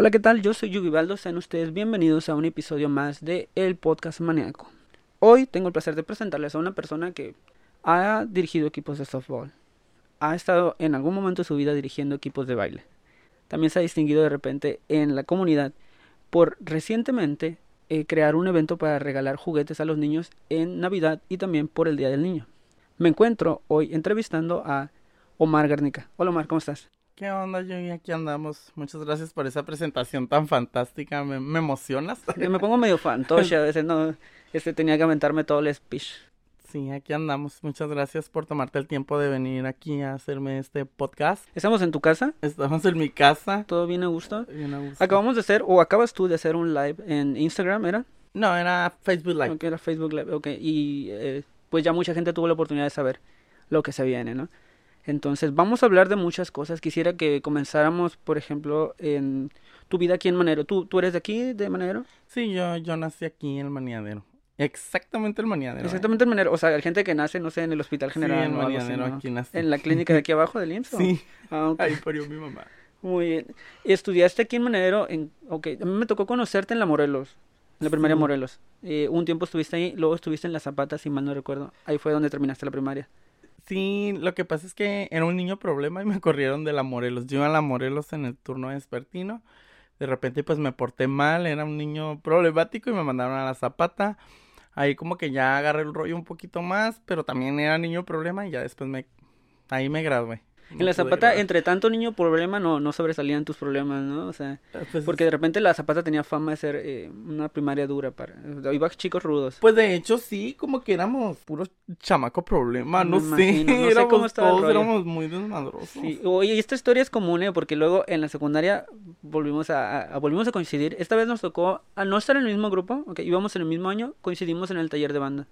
Hola, ¿qué tal? Yo soy Yugibaldo, sean ustedes bienvenidos a un episodio más de El Podcast Maníaco. Hoy tengo el placer de presentarles a una persona que ha dirigido equipos de softball, ha estado en algún momento de su vida dirigiendo equipos de baile. También se ha distinguido de repente en la comunidad por recientemente eh, crear un evento para regalar juguetes a los niños en Navidad y también por el Día del Niño. Me encuentro hoy entrevistando a Omar Garnica. Hola Omar, ¿cómo estás? ¿Qué onda, Yogi? Aquí andamos. Muchas gracias por esa presentación tan fantástica. Me, me emocionas. Me pongo medio fantoche a veces, no. Este tenía que aventarme todo el speech. Sí, aquí andamos. Muchas gracias por tomarte el tiempo de venir aquí a hacerme este podcast. ¿Estamos en tu casa? Estamos en mi casa. ¿Todo bien a gusto? Bien a gusto. Acabamos de hacer, o acabas tú de hacer un live en Instagram, ¿era? No, era Facebook Live. Ok, era Facebook Live, ok. Y eh, pues ya mucha gente tuvo la oportunidad de saber lo que se viene, ¿no? Entonces, vamos a hablar de muchas cosas. Quisiera que comenzáramos, por ejemplo, en tu vida aquí en Manero. ¿Tú, tú eres de aquí, de Manero? Sí, yo, yo nací aquí en el Maniadero. Exactamente el Maniadero. ¿eh? Exactamente el Manero. O sea, hay gente que nace, no sé, en el Hospital General. Sí, así, Maniadero ¿no? aquí nací. En la clínica de aquí abajo del IMSS. Sí, Ah, ahí parió mi mamá. Muy bien. ¿Estudiaste aquí en Manero? En... Ok, a mí me tocó conocerte en la Morelos, en la primaria Sí. Morelos. Eh, un tiempo estuviste ahí, luego estuviste en La Zapata, si mal no recuerdo. Ahí fue donde terminaste la primaria. Sí, lo que pasa es que era un niño problema y me corrieron de la Morelos. Yo iba a la Morelos en el turno vespertino. De repente pues me porté mal, era un niño problemático y me mandaron a la Zapata. Ahí como que ya agarré el rollo un poquito más, pero también era niño problema y ya después me... Ahí me gradué. En La Zapata, entre tanto niño problema, no, no sobresalían tus problemas, ¿no? O sea, Pues, porque de repente La Zapata tenía fama de ser eh, una primaria dura para... Iba chicos rudos. Pues de hecho sí, como que éramos puros chamaco problema, no sé. imagino, no sé cómo estaba todos, éramos muy desmadrosos. Sí, oye, y esta historia es común, ¿eh? Porque luego en la secundaria volvimos a, a- volvimos a coincidir. Esta vez nos tocó, al no estar en el mismo grupo, ok, íbamos en el mismo año, coincidimos en el taller de banda.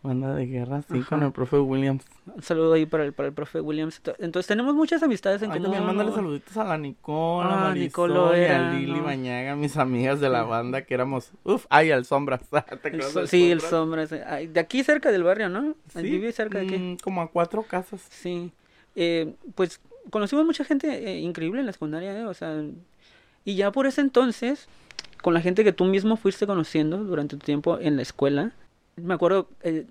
Banda de guerra, sí, Ajá. con el profe Williams. Un saludo ahí para el, para el profe Williams. Entonces tenemos muchas amistades en Ay, común. también mándale saluditos a la Nicole, Ah, a Marisol, Nicolo y a Lili ¿no? Bañaga, mis amigas de la banda, que éramos, uf, ay, al Sombras. ¿Te El acuerdas so- del sí, el Sombras? Ay, De aquí cerca del barrio, ¿no? Sí, Vive cerca de aquí. mm, como a cuatro casas. Sí. Eh, pues conocimos mucha gente eh, increíble en la secundaria, ¿eh? O sea, y ya por ese entonces, con la gente que tú mismo fuiste conociendo durante tu tiempo en la escuela, me acuerdo eh,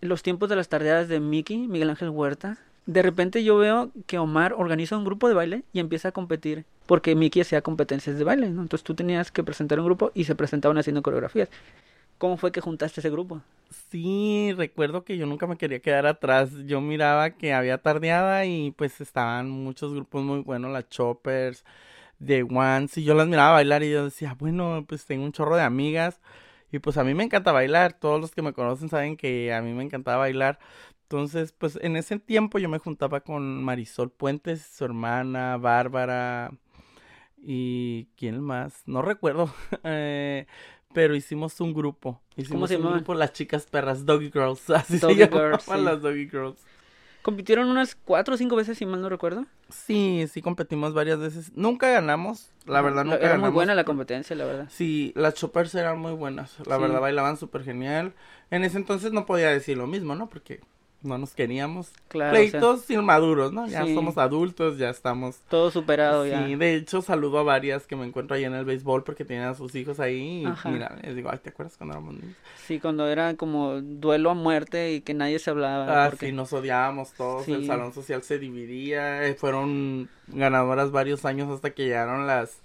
los tiempos de las tardeadas de Mickey, Miguel Ángel Huerta. De repente yo veo que Omar organiza un grupo de baile y empieza a competir, porque Mickey hacía competencias de baile, ¿no? Entonces tú tenías que presentar un grupo y se presentaban haciendo coreografías. ¿Cómo fue que juntaste ese grupo? Sí, recuerdo que yo nunca me quería quedar atrás. Yo miraba que había tardeada y pues estaban muchos grupos muy buenos, las Choppers, The Ones, y yo las miraba bailar y yo decía, bueno, pues tengo un chorro de amigas y pues a mí me encanta bailar. Todos los que me conocen saben que a mí me encantaba bailar. Entonces, pues en ese tiempo yo me juntaba con Marisol Puentes, su hermana, Bárbara y quién más, no recuerdo. eh, pero hicimos un grupo. Hicimos se un llamaban? grupo Las Chicas Perras, Doggy Girls. Así Doggy se llamaban Girls, sí. las Doggy Girls. Compitieron unas cuatro o cinco veces, si mal no recuerdo. Sí, sí competimos varias veces. Nunca ganamos, la verdad nunca Era muy ganamos. buena la competencia, la verdad. Sí, las choppers eran muy buenas. La Sí. verdad bailaban súper genial. En ese entonces no podía decir lo mismo, ¿no? Porque no nos queríamos. Claro, o sea, Pleitos inmaduros, ¿no? Ya Sí. somos adultos, ya estamos. todo superado ya. Sí, de hecho saludo a varias que me encuentro ahí en el béisbol porque tienen a sus hijos ahí. Y Ajá. mira, les digo, ay, ¿te acuerdas cuando éramos niños? Sí, cuando era como duelo a muerte y que nadie se hablaba. Ah, porque... sí, nos odiábamos todos, Sí. el salón social se dividía, eh, fueron ganadoras varios años hasta que llegaron las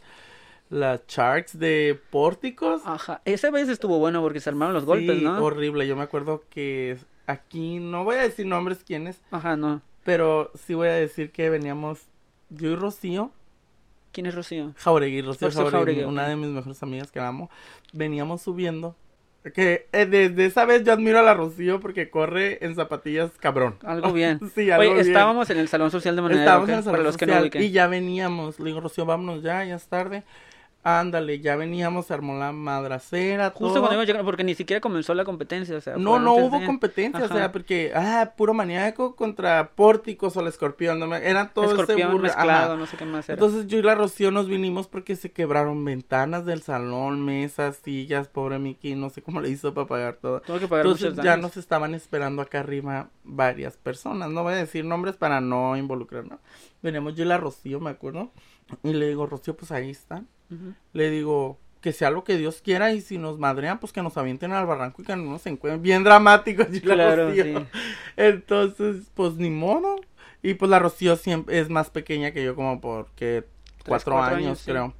las charts de pórticos. Ajá, esa vez estuvo bueno porque se armaron los golpes, ¿no? horrible, yo me acuerdo que aquí, no voy a decir nombres quiénes, Ajá, no. pero sí voy a decir que veníamos yo y Rocío, ¿Quién es Rocío? Jauregui, Rocío Jauregui, Jauregui, una de mis mejores amigas que amo, veníamos subiendo. Que eh, desde esa vez yo admiro a la Rocío porque corre en zapatillas cabrón. Algo bien. Sí, algo Oye, bien. estábamos en el salón social de manera Estábamos en el para salón no social ubiquen. y ya veníamos. Le digo, Rocío, vámonos ya, ya es tarde. Ándale, ya veníamos, se armó la madracera, Justo todo. cuando iba llegando, porque ni siquiera comenzó la competencia, o sea. No, no hubo de- competencia, o sea, porque, ah, puro maníaco contra pórticos o el escorpión, no me- era todo ese Escorpión mezclado, ajá. no sé qué más era. Entonces yo y la Rocío nos vinimos porque se quebraron ventanas del salón, mesas, sillas, pobre Miki, no sé cómo le hizo para pagar todo. Tuve que pagar Entonces ya nos estaban esperando acá arriba varias personas. No voy a decir nombres para no involucrar, ¿no? Veníamos yo y la Rocío, me acuerdo. Y le digo, Rocío, pues ahí están. Ujú. Le digo, que sea lo que Dios quiera y si nos madrean, pues que nos avienten al barranco y que no nos encuentren. Bien dramático, Claro, Rocío. sí. Entonces, pues ni modo. Y pues la Rocío siempre es más pequeña que yo, como porque cuatro, cuatro años, años, sí. creo.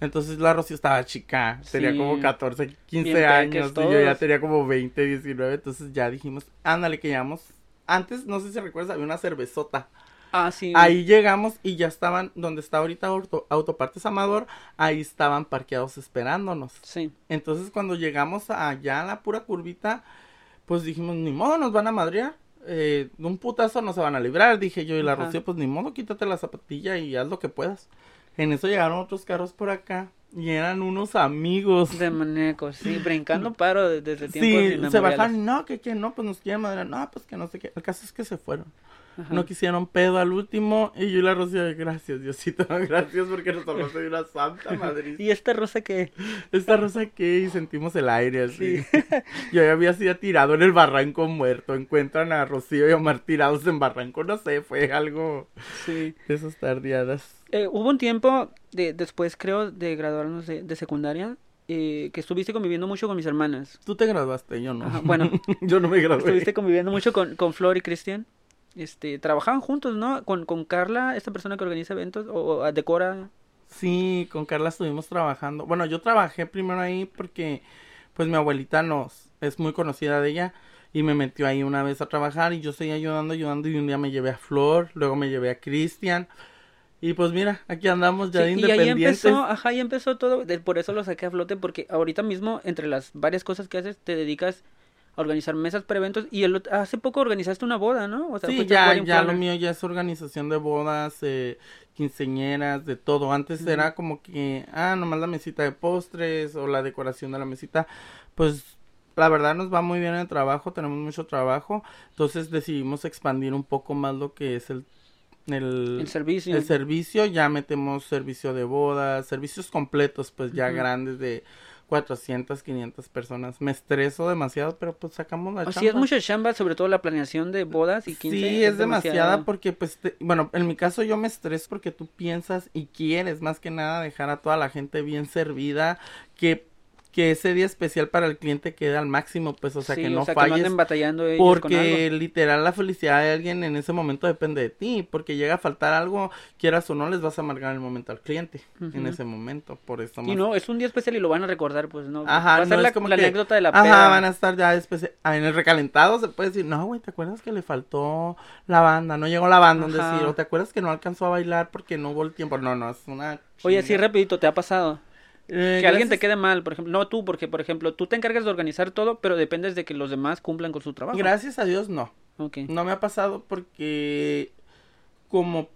Entonces la Rocío estaba chica, tenía Sí. como 14, 15 Bien años, y yo ya tenía como 20, 19, entonces ya dijimos, ándale que llegamos. Antes, no sé si recuerdas, había una cervezota. Ah, sí. Ahí llegamos y ya estaban, donde está ahorita Auto- Autopartes Amador, ahí estaban parqueados esperándonos. Sí. Entonces cuando llegamos allá a la pura curvita, pues dijimos, ni modo, nos van a madrear. Eh, de un putazo no se van a librar, dije yo y la. Rocío, pues ni modo, quítate la zapatilla y haz lo que puedas. En eso llegaron otros carros por acá y eran unos amigos. De maníacos, sí. Brincando paro de- desde tiempos Sí, se bajaron, no, que que no, pues nos quieren madrear, no, pues que no sé qué. El caso es que se fueron. Ajá. No quisieron pedo al último y yo y la Rocío, gracias Diosito, gracias porque nos salvaste de una santa madrid. ¿Y esta rosa que Esta rosa que y sentimos el aire así. Yo ya había sido tirado en el barranco muerto. Encuentran a Rocío y a Omar tirados en barranco. No sé, fue algo Sí. de esas tardeadas. Eh, hubo un tiempo de, después, creo, de graduarnos de, de secundaria, eh, que estuviste conviviendo mucho con mis hermanas. Tú te graduaste, yo no. Ajá, bueno. yo no me gradué. Estuviste conviviendo mucho con, con Flor y Cristian. Este, trabajaban juntos, ¿no? Con, con Carla, esta persona que organiza eventos, o, o decora. Sí, con Carla estuvimos trabajando. Bueno, yo trabajé primero ahí porque pues mi abuelita nos es muy conocida de ella y me metió ahí una vez a trabajar y yo seguía ayudando, ayudando y un día me llevé a Flor, luego me llevé a Cristian y pues mira, aquí andamos ya Sí, de y ahí independientes. empezó, ajá, ahí empezó todo, por eso lo saqué a flote, porque ahorita mismo, entre las varias cosas que haces, te dedicas a organizar mesas para eventos, y el, hace poco organizaste una boda, ¿no? O sea, Sí, ya, ya lo mío ya es organización de bodas, eh, quinceñeras, de todo. Antes era como que, ah, nomás la mesita de postres o la decoración de la mesita. Pues la verdad nos va muy bien el trabajo, tenemos mucho trabajo. Entonces decidimos expandir un poco más lo que es el, el, El servicio. el servicio. Ya metemos servicio de bodas, servicios completos, pues ya grandes de 400, 500 personas. Me estreso demasiado, pero pues sacamos la Así chamba. es mucha chamba, sobre todo la planeación de bodas y 15. Sí, es demasiada porque, pues, te- bueno, en mi caso yo me estreso porque tú piensas y quieres más que nada dejar a toda la gente bien servida, que, que ese día especial para el cliente quede al máximo, pues, o sea, Sí, que no o sea, que no falles. anden batallando ellos con porque algo. literal la felicidad de alguien en ese momento depende de ti, porque llega a faltar algo, quieras o no, les vas a amargar el momento al cliente en ese momento, por eso Y no, es un día especial y lo van a recordar, pues, ¿no? Ajá, Va a ser la, como la que- anécdota de la Ajá, peda. van a estar ya después, ah, en el recalentado se puede decir, no, güey, ¿te acuerdas que le faltó la banda? No llegó la banda, Ajá. decir, o ¿te acuerdas que no alcanzó a bailar porque no hubo el tiempo? No, no, es una Oye, así rapidito, ¿te ha pasado? Eh, Que alguien te quede mal, por ejemplo. No tú, porque, por ejemplo, tú te encargas de organizar todo, pero dependes de que los demás cumplan con su trabajo. Gracias a Dios, no. No me ha pasado porque como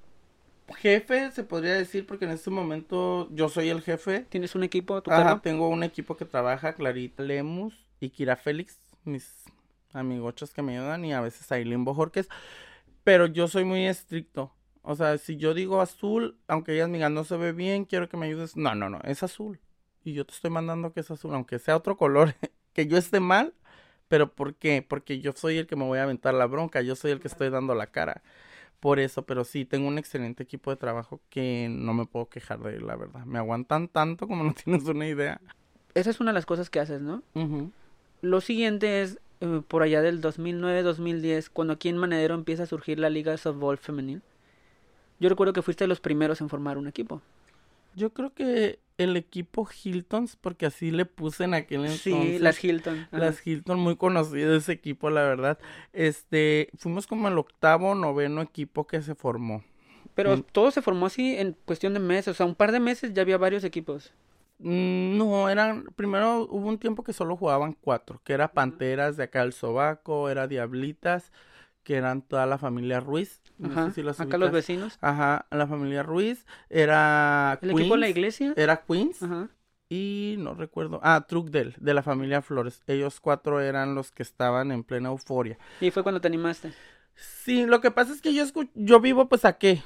jefe, se podría decir, porque en este momento yo soy el jefe. ¿Tienes un equipo a tu Ajá, cargo? tengo un equipo que trabaja, Clarita Lemus y Kira Félix, mis amigochos que me ayudan, y a veces Aileen Bojorques, pero yo soy muy estricto. O sea, si yo digo azul, aunque ellas me digan no se ve bien, quiero que me ayudes. No, no, no, es azul. Y yo te estoy mandando que es azul, aunque sea otro color, que yo esté mal. Pero ¿por qué? Porque yo soy el que me voy a aventar la bronca, yo soy el que estoy dando la cara. Por eso, pero sí, tengo un excelente equipo de trabajo que no me puedo quejar de él, la verdad. Me aguantan tanto como no tienes una idea. Esa es una de las cosas que haces, ¿no? Lo siguiente es eh, por allá del 2009-2010, cuando aquí en Manedero empieza a surgir la Liga de Softball Femenil. Yo recuerdo que fuiste de los primeros en formar un equipo. Yo creo que el equipo Hiltons, porque así le puse en aquel entonces. Sí, las Hilton. ajá. Las Hilton, muy conocido ese equipo, la verdad. Este, fuimos como el octavo, noveno equipo que se formó. Pero Mm. todo se formó así en cuestión de meses. O sea, un par de meses ya había varios equipos. Mm, No, eran, primero hubo un tiempo que solo jugaban cuatro, que era Panteras de acá del Sobaco, era Diablitas, que eran toda la familia Ruiz. No Ajá. sé si las Acá los vecinos. Ajá, la familia Ruiz, era El equipo de la iglesia. Era Queens. Ajá. Y no recuerdo. Ah, Trucdel, de la familia Flores. Ellos cuatro eran los que estaban en plena euforia. Y fue cuando te animaste. Sí, lo que pasa es que yo yo vivo pues a qué?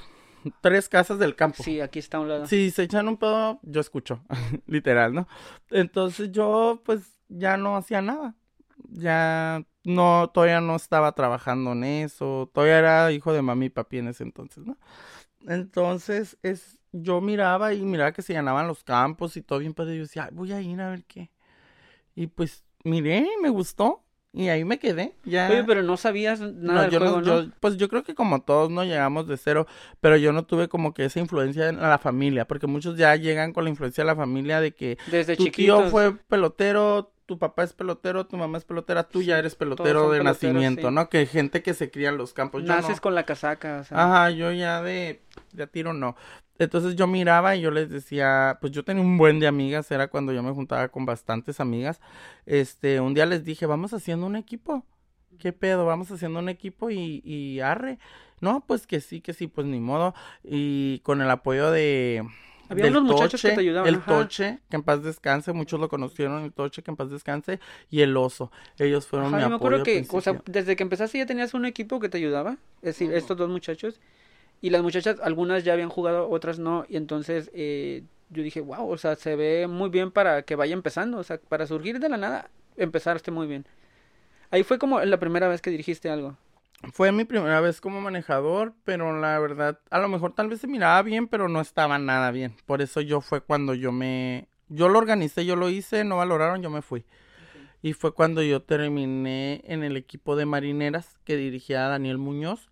Tres casas del campo. Sí, aquí está a un lado. Si se echan un pedo, yo escucho, literal, ¿no? Entonces yo pues ya no hacía nada. Ya no, todavía no estaba trabajando en eso. Todavía era hijo de mami y papi en ese entonces, ¿no? Entonces, es, yo miraba y miraba que se llenaban los campos y todo bien padre. Yo decía, voy a ir a ver qué. Y pues miré, me gustó. Y ahí me quedé. Ya. Oye, pero no sabías nada del yo juego, ¿no? yo- pues yo creo que como todos no llegamos de cero, pero yo no tuve como que esa influencia en la familia, porque muchos ya llegan con la influencia de la familia de que Desde tu chiquitos. tío fue pelotero, tu papá es pelotero, tu mamá es pelotera, tú ya eres pelotero de nacimiento, sí. ¿no? Que gente que se cría en los campos. Yo Naces no. con la casaca, o sea. Ajá, yo ya de, de tiro no. Entonces yo miraba y yo les decía, pues yo tenía un buen de amigas, era cuando yo me juntaba con bastantes amigas. Este, un día les dije, vamos haciendo un equipo. ¿Qué pedo? Vamos haciendo un equipo y, y arre. No, pues que sí, que sí, pues ni modo. Y con el apoyo de Había del unos muchachos que te ayudaban, El ajá. Toche, que en paz descanse, muchos lo conocieron, el Toche, que en paz descanse, y el Oso. Ellos fueron Ajá, mi yo me apoyo acuerdo al que, o sea, desde que empezaste ya tenías un equipo que te ayudaba, es decir, estos dos muchachos, y las muchachas, algunas ya habían jugado, otras no, y entonces eh, yo dije, wow, o sea, se ve muy bien para que vaya empezando, o sea, para surgir de la nada, empezaste muy bien. Ahí fue como la primera vez que dirigiste algo. Fue mi primera vez como manejador, pero la verdad, a lo mejor tal vez se miraba bien, pero no estaba nada bien. Por eso yo fue cuando yo me... Yo lo organicé, yo lo hice, no valoraron, yo me fui. Y fue cuando yo terminé en el equipo de marineras que dirigía Daniel Muñoz.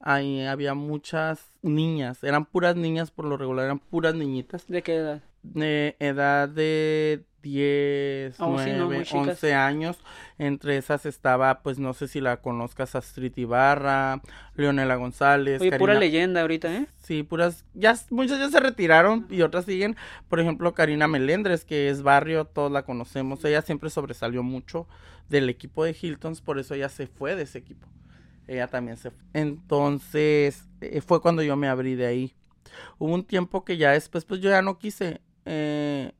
Ahí había muchas niñas, eran puras niñas por lo regular, eran puras niñitas. ¿De qué edad? De edad de 10, Oh, sí, no, muy 9, chicas. 11 años. Entre esas estaba, pues no sé si la conozcas, Astrid Ibarra, Leonela González, Oye, pura leyenda ahorita, ¿eh? Sí, puras, ya muchas ya se retiraron y otras siguen. Por ejemplo, Karina Melendres, que es barrio, todos la conocemos. Ella siempre sobresalió mucho del equipo de Hiltons, por eso ella se fue de ese equipo. Ella también se fue. Entonces, eh, fue cuando yo me abrí de ahí. Hubo un tiempo que ya después, pues yo ya no quise. Eh,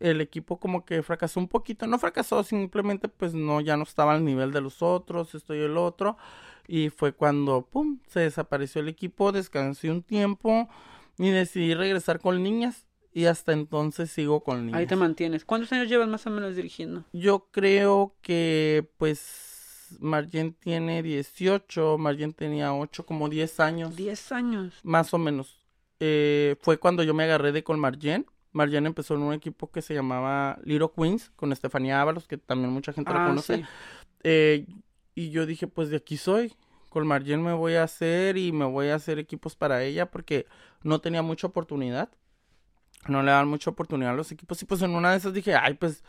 el equipo como que fracasó un poquito. No fracasó, simplemente pues no, ya no estaba al nivel de los otros, esto y el otro. Y fue cuando, pum, se desapareció el equipo, descansé un tiempo y decidí regresar con niñas. Y hasta entonces sigo con niñas. Ahí te mantienes. ¿Cuántos años llevas más o menos dirigiendo? Yo creo que pues Marjen tiene 18, Marjen tenía 8, como 10 años. 10 años. Más o menos. Eh, fue cuando yo me agarré de con Marjen. Marjen empezó en un equipo que se llamaba Little Queens con Estefanía Ábalos, que también mucha gente la Ah, conoce. sí. Eh, y yo dije, pues de aquí soy. Con Marjen me voy a hacer y me voy a hacer equipos para ella porque no tenía mucha oportunidad. No le dan mucha oportunidad a los equipos. Y pues en una de esas dije, ay, pues,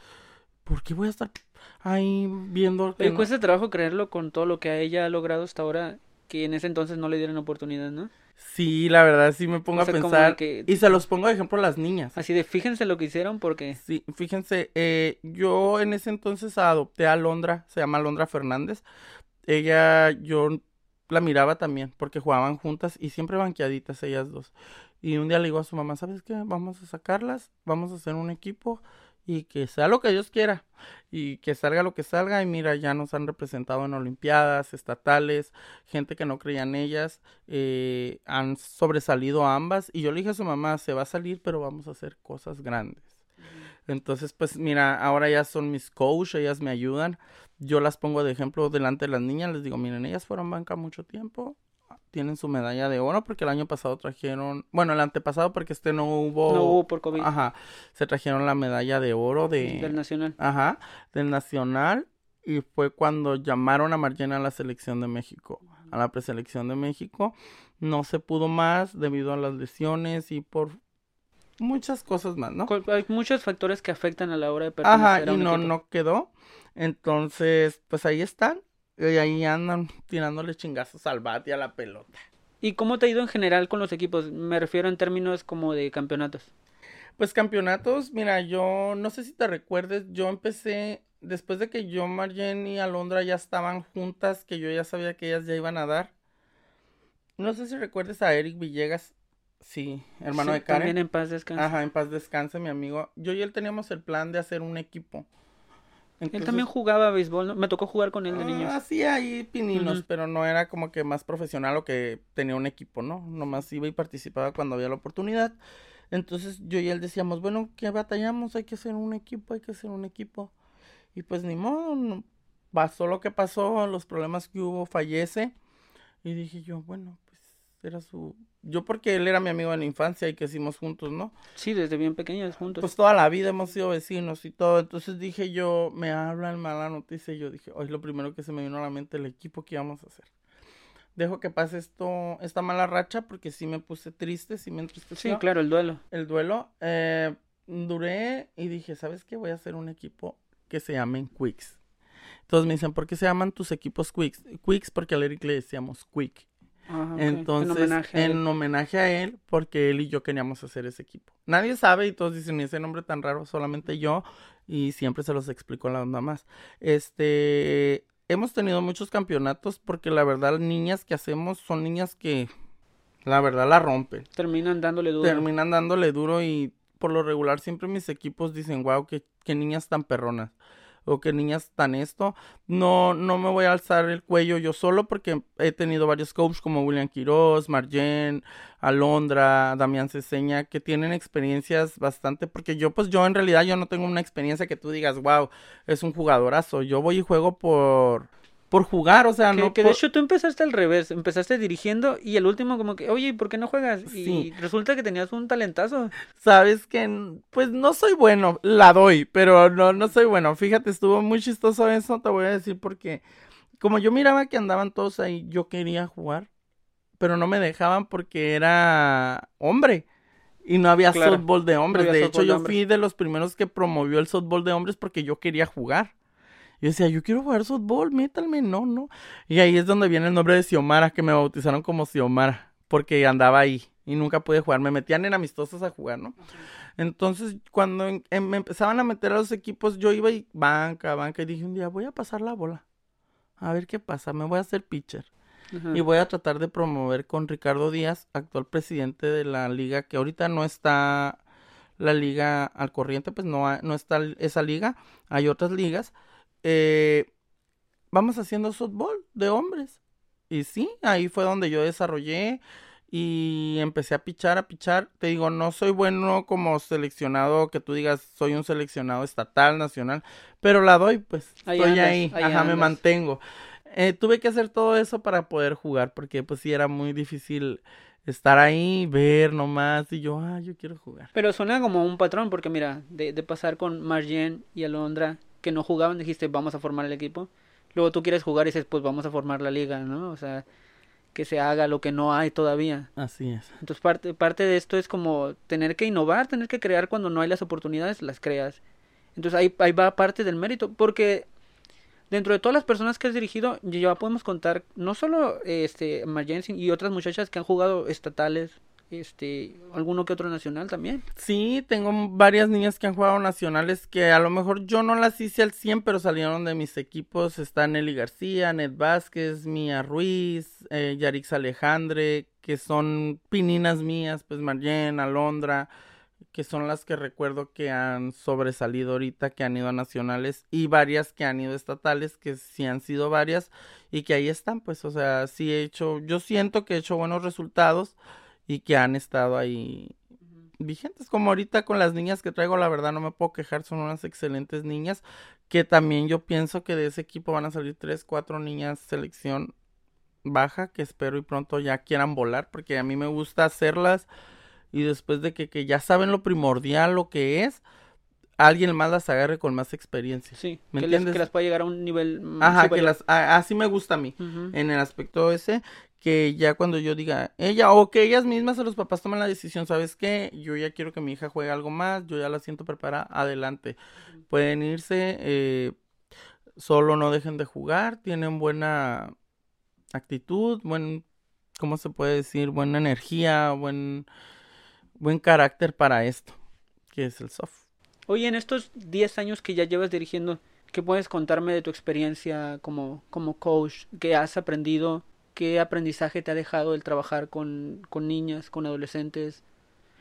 ¿por qué voy a estar ahí viendo que Oye, no- cuesta trabajo creerlo con todo lo que ella ha logrado hasta ahora, que en ese entonces no le dieron oportunidad, ¿no? Sí, la verdad, sí me pongo O sea, a pensar. que- Y se los pongo de ejemplo a las niñas. Así de, fíjense lo que hicieron porque... Sí, fíjense, eh, yo en ese entonces adopté a Londra, se llama Londra Fernández. Ella, yo la miraba también porque jugaban juntas y siempre banqueaditas ellas dos. Y un día le digo a su mamá, ¿sabes qué? Vamos a sacarlas, vamos a hacer un equipo y que sea lo que Dios quiera y que salga lo que salga. Y mira, ya nos han representado en Olimpiadas, estatales, gente que no creía en ellas, eh, han sobresalido ambas. Y yo le dije a su mamá, se va a salir, pero vamos a hacer cosas grandes. Entonces, pues mira, ahora ya son mis coach, ellas me ayudan. Yo las pongo de ejemplo delante de las niñas, les digo, miren, ellas fueron banca mucho tiempo, tienen su medalla de oro porque el año pasado trajeron, bueno, el antepasado porque este no hubo, No hubo por COVID ajá, se trajeron la medalla de oro de, del Nacional. ajá, del Nacional y fue cuando llamaron a Marlene a la selección de México, a la preselección de México. No se pudo más debido a las lesiones y por muchas cosas más, ¿no? Hay muchos factores que afectan a la hora de pertenecer Ajá, a y un no, equipo. no quedó. Entonces, pues ahí están. Y ahí andan tirándole chingazos al bat y a la pelota. ¿Y cómo te ha ido en general con los equipos? Me refiero en términos como de campeonatos. Pues campeonatos, mira, yo no sé si te recuerdes, yo empecé, después de que yo, Marjen y Alondra ya estaban juntas, que yo ya sabía que ellas ya iban a dar. No sé si recuerdes a Eric Villegas, sí, hermano Sí, de Karen. También en paz descanse. Ajá, en paz descanse, mi amigo. Yo y él teníamos el plan de hacer un equipo. Él Entonces, también jugaba béisbol, ¿no? Me tocó jugar con él de niños. Ah, sí, ahí pininos, Ujú. pero no era como que más profesional o que tenía un equipo, ¿no? Nomás iba y participaba cuando había la oportunidad. Entonces yo y él decíamos, bueno, ¿qué batallamos? Hay que hacer un equipo, hay que hacer un equipo. Y pues ni modo, no- pasó lo que pasó, los problemas que hubo, fallece. Y dije yo, bueno, era su... Yo porque él era mi amigo en la infancia y que hicimos juntos, ¿no? Sí, desde bien pequeños juntos. Pues toda la vida hemos sido vecinos y todo. Entonces dije yo, me hablan mala noticia y yo dije, hoy lo primero que se me vino a la mente el equipo que íbamos a hacer. Dejo que pase esto, esta mala racha porque sí me puse triste, sí me entristeció. sí, claro, el duelo. El duelo. Eh, duré y dije, ¿sabes qué? Voy a hacer un equipo que se llamen Quicks. Entonces me dicen, ¿por qué se llaman tus equipos Quicks? Quicks porque a Eric le decíamos Quick. Ok. Entonces, en homenaje a él. en homenaje a él, porque él y yo queríamos hacer ese equipo. Nadie sabe y todos dicen, "¿Y ese nombre tan raro, solamente yo, y siempre se los explico a las mamás. Este, hemos tenido muchos campeonatos porque la verdad, las niñas que hacemos son niñas que, la verdad, la rompen. Terminan dándole duro. Terminan dándole duro y por lo regular siempre mis equipos dicen, wow, qué, qué niñas tan perronas. O qué niñas tan esto. No, no me voy a alzar el cuello yo solo porque he tenido varios coaches como William Quiroz, Marjen, Alondra, Damián Ceseña, que tienen experiencias bastante, porque yo pues yo en realidad yo no tengo una experiencia que tú digas, wow, es un jugadorazo. Yo voy y juego por, por jugar, o sea, que, no que de hecho tú empezaste al revés, empezaste dirigiendo y el último como que, oye, ¿y por qué no juegas? Y resulta que tenías un talentazo. Sabes que, pues no soy bueno, la doy, pero no, no soy bueno. Fíjate, estuvo muy chistoso eso, te voy a decir, porque como yo miraba que andaban todos ahí, yo quería jugar, pero no me dejaban porque era hombre. Y no había Claro, softball de hombres. de hecho, de yo hombres. fui de los primeros que promovió el softball de hombres porque yo quería jugar. Yo decía, yo quiero jugar softball, métanme, no, no. Y ahí es donde viene el nombre de Xiomara, que me bautizaron como Xiomara, porque andaba ahí y nunca pude jugar. Me metían en amistosos a jugar, ¿no? Entonces, cuando en- me empezaban a meter a los equipos, yo iba y banca, banca, y dije un día, voy a pasar la bola. A ver qué pasa, me voy a hacer pitcher. Y voy a tratar de promover con Ricardo Díaz, actual presidente de la liga, que ahorita no está la liga al corriente, pues no, ha- no está esa liga, hay otras ligas. Eh, vamos haciendo softball de hombres. Y sí, ahí fue donde yo desarrollé y empecé a pichar, a pichar. Te digo, no soy bueno como seleccionado, que tú digas, soy un seleccionado estatal, nacional, pero la doy, pues, Ahí estoy andas, ahí, ahí ajá, me mantengo. Eh, tuve que hacer todo eso para poder jugar, porque pues sí era muy difícil estar ahí, ver nomás, y yo, ah, yo quiero jugar. Pero suena como un patrón, porque mira, de, de pasar con Marjen y Alondra, que no jugaban, dijiste, vamos a formar el equipo. Luego tú quieres jugar y dices, pues vamos a formar la liga, ¿no? O sea, que se haga lo que no hay todavía. Así es. Entonces parte, parte de esto es como tener que innovar, tener que crear cuando no hay las oportunidades, las creas. Entonces ahí, ahí va parte del mérito, porque dentro de todas las personas que has dirigido, ya podemos contar no solo este Marjen y otras muchachas que han jugado estatales, este, alguno que otro nacional también. Sí, tengo varias niñas que han jugado nacionales que a lo mejor yo no las hice al 100, pero salieron de mis equipos. Está Nelly García, Ned Vázquez, Mía Ruiz, eh, Yarix Alejandre, que son pininas mías, pues Marjen, Alondra, que son las que recuerdo que han sobresalido ahorita, que han ido a nacionales, y varias que han ido estatales, que sí han sido varias, y que ahí están, pues, o sea, sí he hecho, yo siento que he hecho buenos resultados y que han estado ahí vigentes. Como ahorita con las niñas que traigo, la verdad no me puedo quejar, son unas excelentes niñas. Que también yo pienso que de ese equipo van a salir tres, cuatro niñas selección baja, que espero y pronto ya quieran volar, porque a mí me gusta hacerlas y después de que, que ya saben lo primordial, lo que es, alguien más las agarre con más experiencia. Sí, ¿Me que, les- entiendes? que las pueda llegar a un nivel mm, Ajá, que las, a- así me gusta a mí en el aspecto ese, que ya cuando yo diga ella o que ellas mismas o los papás tomen la decisión, ¿sabes qué? Yo ya quiero que mi hija juegue algo más, yo ya la siento preparada, adelante. Pueden irse, eh, solo no dejen de jugar, tienen buena actitud, buen, ¿cómo se puede decir? Buena energía, buen, buen carácter para esto, que es el soft. Oye, en estos 10 años que ya llevas dirigiendo, ¿qué puedes contarme de tu experiencia como, como coach? ¿Qué has aprendido? ¿Qué aprendizaje te ha dejado el trabajar con, con niñas, con adolescentes?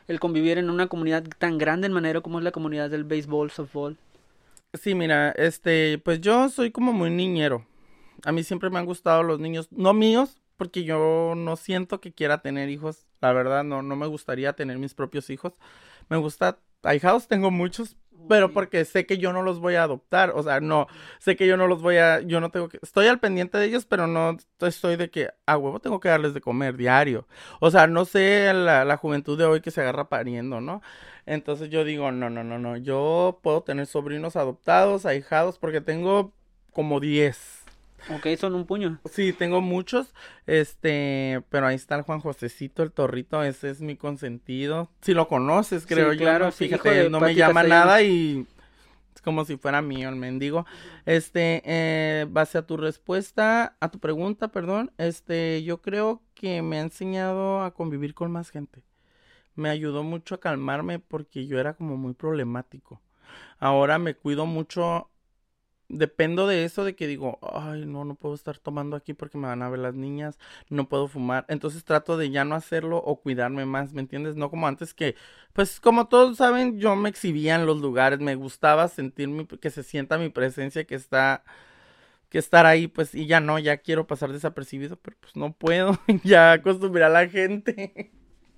El convivir en una comunidad tan grande en manera como es la comunidad del béisbol, softball. Sí, mira, este, pues yo soy como muy niñero. A mí siempre me han gustado los niños, no míos, porque yo no siento que quiera tener hijos. La verdad, no, no me gustaría tener mis propios hijos. Me gusta, ahijados tengo muchos, pero porque sé que yo no los voy a adoptar, o sea, no, sé que yo no los voy a, yo no tengo que, estoy al pendiente de ellos, pero no estoy de que a huevo tengo que darles de comer diario, o sea, no sé la, la juventud de hoy que se agarra pariendo, ¿no? Entonces yo digo, no, no, no, no, yo puedo tener sobrinos adoptados, ahijados, porque tengo como 10. Ok, son un puño. Sí, tengo muchos, este, pero ahí está el Juan Josecito, el torrito, ese es mi consentido. Si lo conoces, creo yo. Claro, fíjate, no me llama nada y es como si fuera mío el mendigo. Este, eh, base a tu respuesta, a tu pregunta, perdón, este, yo creo que me ha enseñado a convivir con más gente. Me ayudó mucho a calmarme porque yo era como muy problemático. Ahora me cuido mucho dependo de eso, de que digo, ay, no, no puedo estar tomando aquí porque me van a ver las niñas, no puedo fumar. Entonces trato de ya no hacerlo o cuidarme más, ¿me entiendes? No como antes que, pues como todos saben, yo me exhibía en los lugares, me gustaba sentirme, que se sienta mi presencia, que está, que estar ahí, pues, y ya no, ya quiero pasar desapercibido, pero pues no puedo, ya acostumbré a la gente.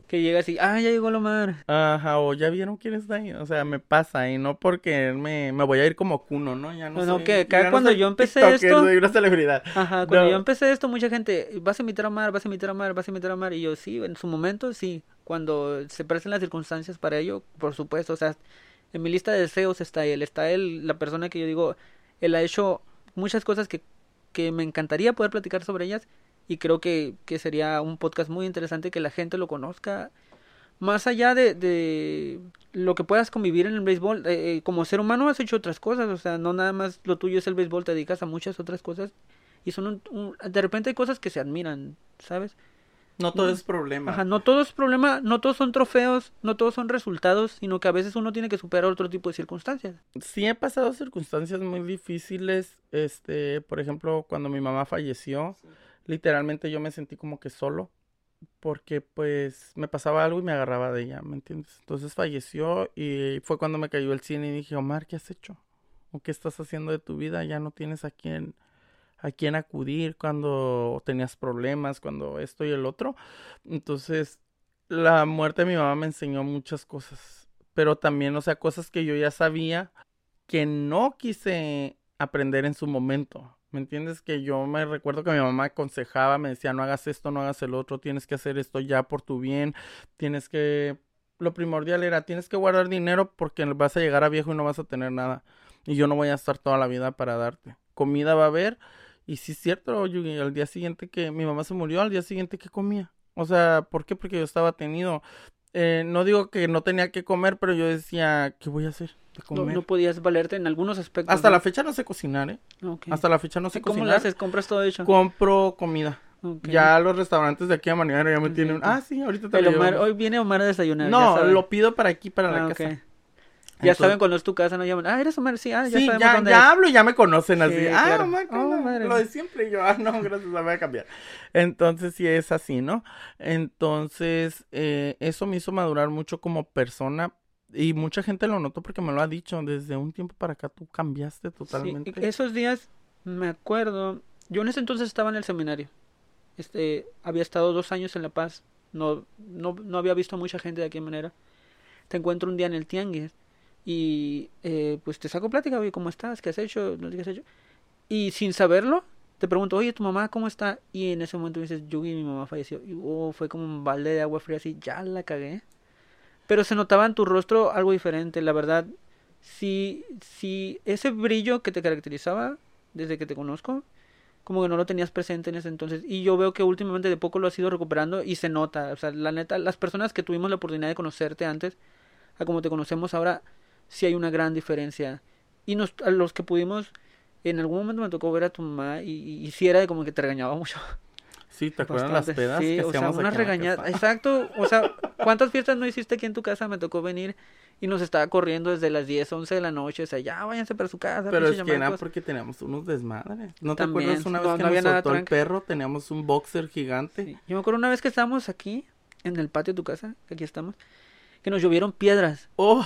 Que llega así, ah, ya llegó Lomar. Ajá, o ya vieron quién está ahí. O sea, me pasa y no porque me, me voy a ir como cuno, ¿no? Ya no, no que acá cuando yo empecé esto. Soy una celebridad. Ajá, cuando yo empecé esto, mucha gente, vas a invitar a Omar, vas a invitar a Omar, vas a invitar a Omar. Y yo, sí, en su momento, sí. Cuando se prestan las circunstancias para ello, por supuesto. O sea, en mi lista de deseos está él. Está él, la persona que yo digo, él ha hecho muchas cosas que, que me encantaría poder platicar sobre ellas y creo que, que sería un podcast muy interesante que la gente lo conozca. Más allá de, de lo que puedas convivir en el béisbol, eh, eh, como ser humano has hecho otras cosas, o sea, no nada más lo tuyo es el béisbol, te dedicas a muchas otras cosas y son de repente hay cosas que se admiran, ¿sabes? No todo es problema. Ajá, no todo es problema, no todos son trofeos, no todos son resultados, sino que a veces uno tiene que superar otro tipo de circunstancias. Sí he pasado circunstancias muy difíciles, este, por ejemplo, cuando mi mamá falleció, literalmente yo me sentí como que solo porque pues me pasaba algo y me agarraba de ella, ¿me entiendes? Entonces falleció y fue cuando me cayó el cine y dije, Omar, ¿qué has hecho? ¿O qué estás haciendo de tu vida? Ya no tienes a quién a quién acudir cuando tenías problemas, cuando esto y el otro. Entonces, la muerte de mi mamá me enseñó muchas cosas, pero también, o sea, cosas que yo ya sabía que no quise aprender en su momento. ¿Me entiendes? Que yo me recuerdo que mi mamá aconsejaba, me decía, no hagas esto, no hagas el otro, tienes que hacer esto ya por tu bien, tienes que... Lo primordial era, tienes que guardar dinero porque vas a llegar a viejo y no vas a tener nada. Y yo no voy a estar toda la vida para darte. Comida va a haber. Y sí es cierto, Yugi, al día siguiente que mi mamá se murió, al día siguiente que comía. O sea, ¿por qué? Porque yo estaba tenido. Eh, no digo que no tenía que comer, pero yo decía, ¿qué voy a hacer? No, podías valerte en algunos aspectos. Hasta la fecha no sé cocinar, ¿eh? Hasta la fecha no sé cocinar. ¿Cómo lo haces? ¿Compras todo hecho? Compro comida. Ya los restaurantes de aquí a mañana ya me tienen. Ah, sí, ahorita te lo Hoy viene Omar a desayunar. No, lo pido para aquí, para la ah, casa. Ya saben cuando es tu casa, no llaman. Ah, eres Omar, sí, ah, ya sí, ya, ya hablo y ya me conocen así. ah, Omar, oh, lo de siempre. Y yo, ah, no, gracias, la voy a cambiar. Entonces, sí es así, ¿no? Entonces, eh, eso me hizo madurar mucho como persona y mucha gente lo notó porque me lo ha dicho. Desde un tiempo para acá tú cambiaste totalmente. Esos días me acuerdo. Yo en ese entonces estaba en el seminario. Este, había estado dos años en La Paz. No, no, no había visto a mucha gente de aquí manera. Te encuentro un día en el Tianguis. Y eh, pues te saco plática, oye, ¿cómo estás? ¿Qué has hecho? ¿No qué has hecho? Y sin saberlo, te pregunto, oye, ¿tu mamá cómo está? Y en ese momento me dices, Yugi, mi mamá falleció. Y oh, fue como un balde de agua fría así, ya la cagué. Pero se notaba en tu rostro algo diferente, la verdad. Si, si ese brillo que te caracterizaba desde que te conozco, como que no lo tenías presente en ese entonces. Y yo veo que últimamente de poco lo has ido recuperando y se nota. O sea, la neta, las personas que tuvimos la oportunidad de conocerte antes, a como te conocemos ahora, sí hay una gran diferencia. Y nos, a los que pudimos, en algún momento me tocó ver a tu mamá y, y, sí era de como que te regañaba mucho. Sí, ¿te acuerdas las pedas sí, o sea, una regañada. Exacto, o sea, ¿cuántas fiestas no hiciste aquí en tu casa? Me tocó venir y nos estaba corriendo desde las 10, 11 de la noche, o sea, ya váyanse para su casa. Pero es que era porque teníamos unos desmadres. ¿No te acuerdas una vez que nos soltó el perro? Teníamos un boxer gigante. Yo me acuerdo una vez que estábamos aquí, en el patio de tu casa, que aquí estamos, que nos llovieron piedras. ¡Oh!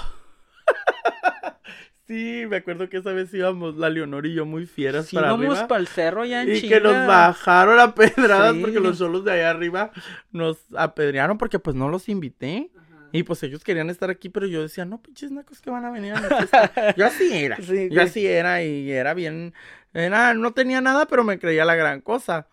Sí, me acuerdo que esa vez íbamos la Leonor y yo muy fieras para arriba. íbamos para el cerro ya en Y que nos bajaron a pedradas porque los solos de allá arriba nos apedrearon porque pues no los invité. Y pues ellos querían estar aquí, pero yo decía, no, pinches nacos que van a venir a fiesta. Yo así era. Sí, yo sí. así era y era bien. Era, no tenía nada, pero me creía la gran cosa.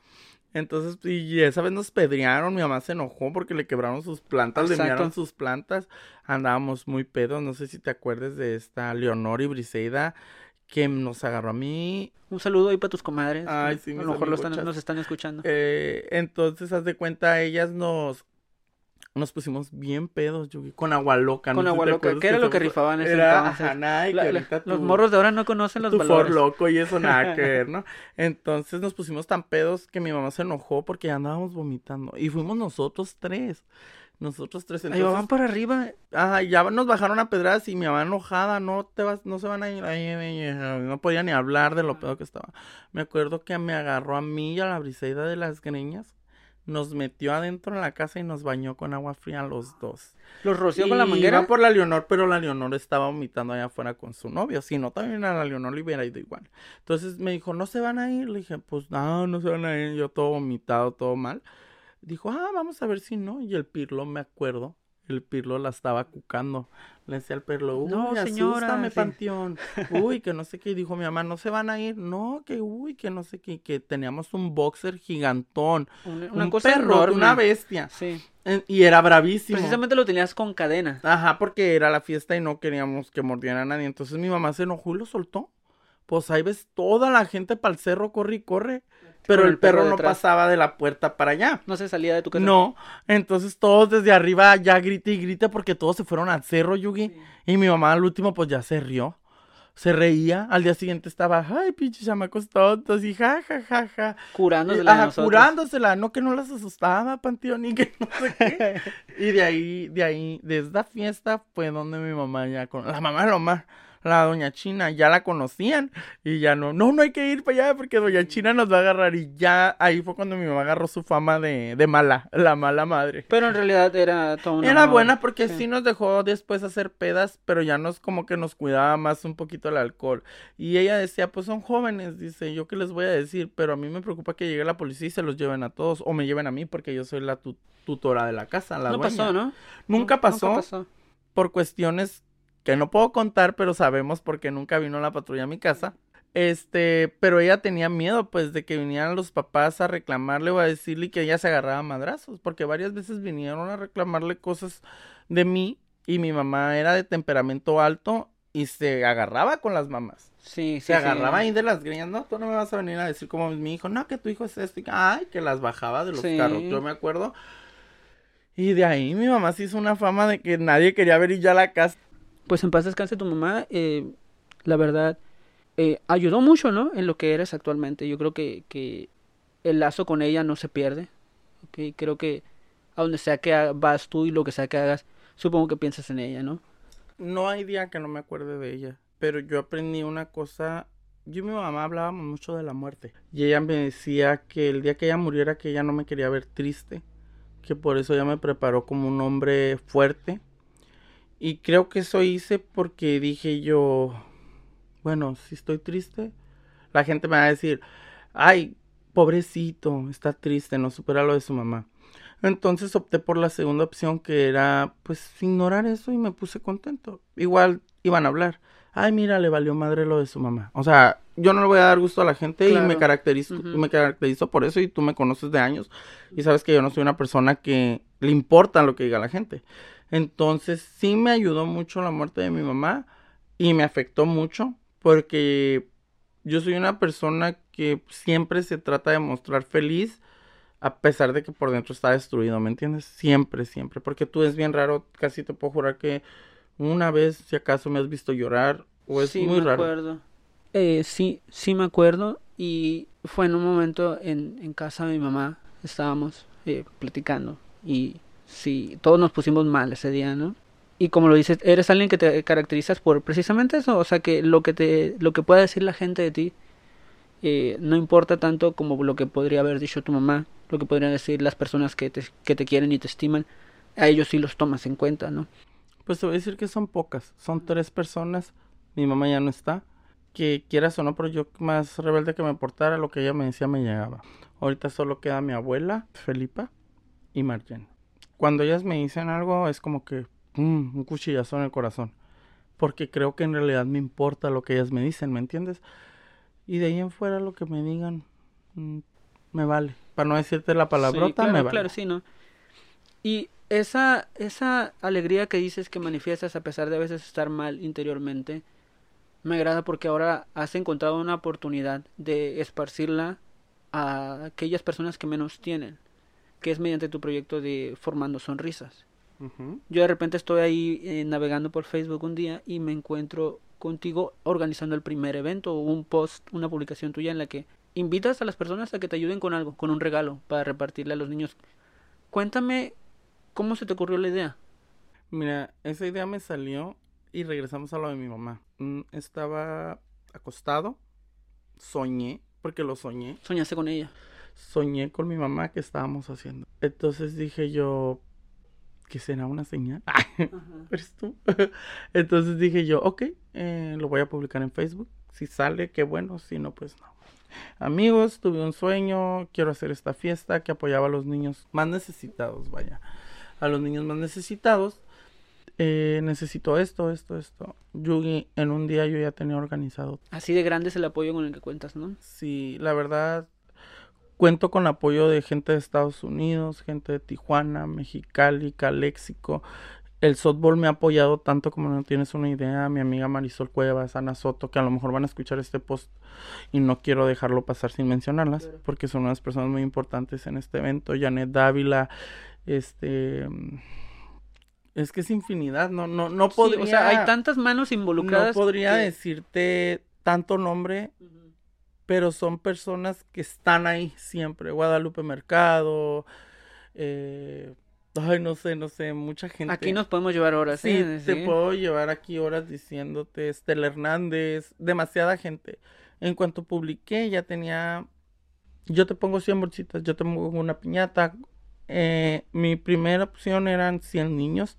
Entonces, y esa vez nos pedrearon, mi mamá se enojó porque le quebraron sus plantas, le miraron sus plantas. Andábamos muy pedos, no sé si te acuerdas de esta Leonor y Briseida que nos agarró a mí. Un saludo ahí para tus comadres. Ay, sí, A lo mejor lo están- nos están escuchando. Eh, entonces, haz de cuenta, ellas nos nos pusimos bien pedos, Yugi, con agua loca. Con no agua loca, ¿qué era lo que rifaban en ese Era, entonces? que la- los morros de ahora no conocen los tu for valores. loco y eso nada que ver, ¿no? Entonces nos pusimos tan pedos que mi mamá se enojó porque ya andábamos vomitando. Y fuimos nosotros tres. Nosotros tres. Ahí Entonces, van para arriba. ajá, ya nos bajaron a pedradas y mi mamá enojada, no te vas, no se van a ir. No podía ni hablar de lo pedo que estaba. Me acuerdo que me agarró a mí y a la briseida de las greñas. Nos metió adentro en la casa y nos bañó con agua fría los dos. Los roció con la Y manguera. iba por la Leonor, pero la Leonor estaba vomitando allá afuera con su novio. Si no, también a la Leonor le hubiera ido igual. Entonces me dijo, ¿no se van a ir? Le dije, pues no, no se van a ir. Yo todo vomitado, todo mal. Dijo, ah, vamos a ver si no. Y el Pirlo, me acuerdo, el Pirlo la estaba cucando. Le decía al Pirlo, uy, No, señora, asústame, sí. panteón. Uy, que no sé qué. Y dijo mi mamá, no se van a ir. No, que uy, que no sé qué. Que teníamos un boxer gigantón. Una, una un cosa perro, enorme. una bestia. Sí. Y era bravísimo. Precisamente lo tenías con cadena. Ajá, porque era la fiesta y no queríamos que mordiera a nadie. Entonces mi mamá se enojó y lo soltó. Pues ahí ves toda la gente para el cerro, corre y corre. Pero el, el perro perro no pasaba de la puerta para allá. No se salía de tu casa. No, entonces todos desde arriba ya grita y grita porque todos se fueron al cerro, Yugi. Y mi mamá al último pues ya se rió. Se reía. Al día siguiente estaba, ay, pinches chamacos tontos. Y ja, ja, ja, ja. Curándose Eh, la ajá, curándosela, no que no las asustaba, Panteón, y que no sé qué. y de ahí, de ahí, de esta fiesta fue donde mi mamá ya con la mamá de la mamá, la doña China, ya la conocían y ya no, no, no hay que ir para allá porque doña China nos va a agarrar y ya ahí fue cuando mi mamá agarró su fama de, de mala, la mala madre. Pero en realidad era todo una Era buena porque Sí. sí. nos dejó después hacer pedas, pero ya nos como que nos cuidaba más un poquito el alcohol. Y ella decía, pues son jóvenes, dice, yo qué les voy a decir, pero a mí me preocupa que llegue la policía y se los lleven a todos, o me lleven a mí porque yo soy la tu- tutora de la casa, la No dueña. pasó, ¿no? Nunca pasó Nunca pasó. por cuestiones que no puedo contar, pero sabemos porque nunca vino la patrulla a mi casa. Este, pero ella tenía miedo, pues, de que vinieran los papás a reclamarle o a decirle que ella se agarraba a madrazos, porque varias veces vinieron a reclamarle cosas de mí y mi mamá era de temperamento alto y se agarraba con las mamás. Sí, sí. Se sí. agarraba ahí de las greñas, no, tú no me vas a venir a decir como mi hijo, no, que tu hijo es esto, y, ay, que las bajaba de los Sí. carros, yo me acuerdo. Y de ahí mi mamá se hizo una fama de que nadie quería ver ya a la casa. Pues en paz descanse tu mamá. eh, la verdad, eh, ayudó mucho, ¿no? En lo que eres actualmente. Yo creo que, que el lazo con ella no se pierde. ¿ok? Creo que a donde sea que vas tú y lo que sea que hagas, supongo que piensas en ella, ¿no? No hay día que no me acuerde de ella, pero yo aprendí una cosa. Yo y mi mamá hablábamos mucho de la muerte. Y ella me decía que el día que ella muriera, que ella no me quería ver triste. Que por eso ella me preparó como un hombre fuerte. Y creo que eso hice porque dije yo, bueno, si estoy triste, la gente me va a decir, ay, pobrecito, está triste, no supera lo de su mamá. Entonces opté por la segunda opción que era pues ignorar eso y me puse contento. Igual iban a hablar. Ay, mira, le valió madre lo de su mamá. O sea, yo no le voy a dar gusto a la gente y me caracterizo, me caracterizo por eso y tú me conoces de años y sabes que yo no soy una persona que le importa lo que diga la gente. Entonces, sí me ayudó mucho la muerte de mi mamá y me afectó mucho porque yo soy una persona que siempre se trata de mostrar feliz a pesar de que por dentro está destruido, ¿me entiendes? Siempre, siempre, porque tú es bien raro, casi te puedo jurar que una vez, si acaso me has visto llorar, o es sí, muy me raro. acuerdo. Eh, sí, sí me acuerdo. Y fue en un momento en, en casa de mi mamá. Estábamos eh, platicando. Y sí, todos nos pusimos mal ese día, ¿no? Y como lo dices, eres alguien que te caracterizas por precisamente eso. O sea, que lo que, te, lo que pueda decir la gente de ti eh, no importa tanto como lo que podría haber dicho tu mamá. Lo que podrían decir las personas que te, que te quieren y te estiman. A ellos sí los tomas en cuenta, ¿no? Pues te voy a decir que son pocas, son tres personas, mi mamá ya no está, que quieras o no, pero yo más rebelde que me portara, lo que ella me decía me llegaba. Ahorita solo queda mi abuela, Felipa, y Marjen. Cuando ellas me dicen algo es como que mm, un cuchillazo en el corazón. Porque creo que en realidad me importa lo que ellas me dicen, ¿me entiendes? Y de ahí en fuera lo que me digan, mm, me vale. Para no decirte la palabrota, Sí, claro, me vale. claro, sí, ¿no? Y esa, esa alegría que dices que manifiestas a pesar de a veces estar mal interiormente, me agrada porque ahora has encontrado una oportunidad de esparcirla a aquellas personas que menos tienen, que es mediante tu proyecto de Formando Sonrisas. Yo de repente estoy ahí eh, navegando por Facebook un día y me encuentro contigo organizando el primer evento o un post, una publicación tuya en la que invitas a las personas a que te ayuden con algo, con un regalo para repartirle a los niños. Cuéntame cómo se te ocurrió la idea. Mira, esa idea me salió y regresamos a lo de mi mamá. Mm, Estaba acostado, soñé, porque lo soñé, Soñaste con ella. Soñé con mi mamá que estábamos haciendo. Entonces dije yo, ¿qué será una señal? ¿Eres tú? Entonces dije yo, ok, eh, lo voy a publicar en Facebook. Si sale, qué bueno, si no, pues no. Amigos, tuve un sueño, quiero hacer esta fiesta que apoyaba a los niños más necesitados, vaya. A los niños más necesitados. Eh, necesito esto, esto, esto. Yugi, en un día yo ya tenía organizado. Así de grande es el apoyo con el que cuentas, ¿no? Sí, la verdad, cuento con apoyo de gente de Estados Unidos, gente de Tijuana, Mexicali, Caléxico. El softball me ha apoyado tanto como no tienes una idea. Mi amiga Marisol Cuevas, Ana Soto, que a lo mejor van a escuchar este post y no quiero dejarlo pasar sin mencionarlas, Claro. porque son unas personas muy importantes en este evento. Janet Dávila, este... Es que es infinidad, no, no, no Sí, podría... o sea, hay tantas manos no involucradas. podría que- decirte tanto nombre. Pero son personas que están ahí siempre. Guadalupe Mercado, eh, ay, no sé, no sé, mucha gente. Aquí nos podemos llevar horas, Sí, ¿eh? te Sí. puedo llevar aquí horas diciéndote, Estela Hernández, demasiada gente. En cuanto publiqué, ya tenía, yo te pongo 100 bolsitas, yo te pongo una piñata. Eh, mi primera opción eran 100 niños,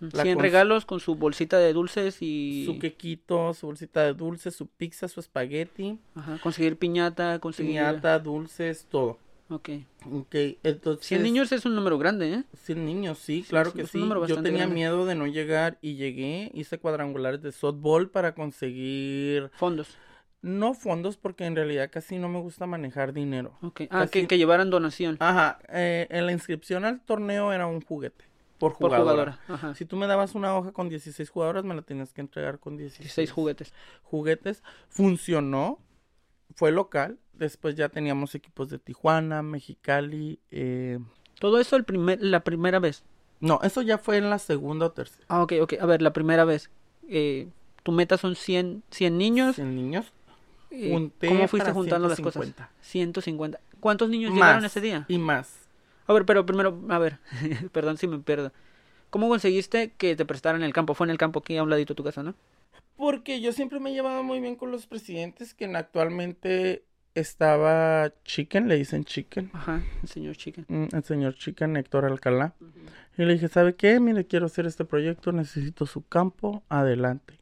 la 100 cons- regalos con su bolsita de dulces y su quequito, su bolsita de dulces, su pizza, su espagueti, Ajá, conseguir piñata, conseguir... piñata, dulces, todo. Ok. Ok, entonces. 100 niños es un número grande, ¿eh? 100 niños, sí, claro sí, que es un sí. Yo tenía grande. miedo de no llegar y llegué, hice cuadrangulares de softball para conseguir, Fondos. no fondos porque en realidad casi no me gusta manejar dinero. Ok. Ah, que, Casi- que llevaran donación Ajá, eh, en la inscripción al torneo era un juguete por por jugadora. Ajá. Si tú me dabas una hoja con 16 jugadoras, me la tenías que entregar con 16, 16 juguetes. juguetes. Funcionó, fue local. Después ya teníamos equipos de Tijuana, Mexicali. eh, Todo eso el primer, la primera vez. No, eso ya fue en la segunda o tercera. Ah, ok, ok. A ver, la primera vez. Eh, tu meta son 100, 100 niños. 100 niños. Eh, ¿Cómo fuiste juntando las cosas? 150. 150. ¿Cuántos niños llegaron ese día? Y más. A ver, pero primero, a ver, perdón si me pierdo. ¿Cómo conseguiste que te prestaran el campo? Fue en el campo aquí a un ladito de tu casa, ¿no? Porque yo siempre me he llevado muy bien con los presidentes, que actualmente estaba Chicken, le dicen Chicken, Ajá, el señor Chicken. mm, el señor Chicken, Héctor Alcalá. Y le dije, ¿sabe qué? Mire, quiero hacer este proyecto, necesito su campo, adelante.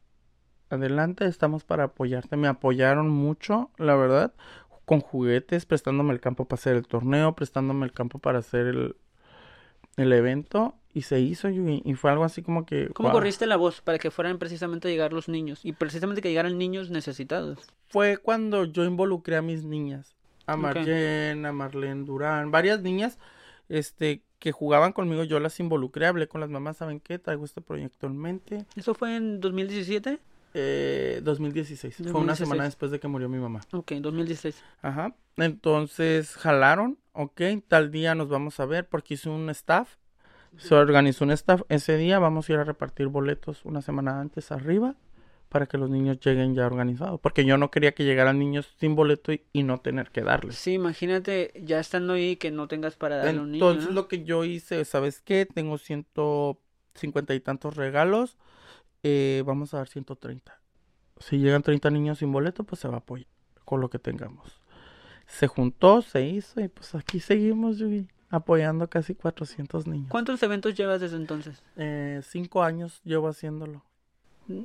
Adelante, estamos para apoyarte. Me apoyaron mucho, la verdad, con juguetes, prestándome el campo para hacer el torneo, prestándome el campo para hacer el, el evento. Y se hizo, y, y fue algo así como que... ¿Cómo corriste la voz para que fueran precisamente a llegar los niños? Y precisamente que llegaran niños necesitados. Fue cuando yo involucré a mis niñas. A. Marlene, a Marlene Durán, varias niñas este, que jugaban conmigo, yo las involucré, hablé con las mamás, ¿saben qué? Traigo este proyecto en mente. ¿Eso fue en 2017? Eh, 2016. Fue una 2016. semana después de que murió mi mamá. Ok, 2016. Ajá. Entonces jalaron, ok, tal día nos vamos a ver porque hice un staff. Se organizó un staff. Ese día vamos a ir a repartir boletos una semana antes arriba para que los niños lleguen ya organizados. Porque yo no quería que llegaran niños sin boleto y, y no tener que darles. Sí, imagínate ya estando ahí que no tengas para darle a un niño. Entonces ¿no? lo que yo hice, ¿sabes qué? Tengo ciento cincuenta y tantos regalos. Eh, vamos a dar 130. Si llegan 30 niños sin boleto, pues se va a apoyar con lo que tengamos. Se juntó, se hizo y pues aquí seguimos, Yugi, apoyando casi 400 niños. ¿Cuántos eventos llevas desde entonces? Eh, cinco años llevo haciéndolo.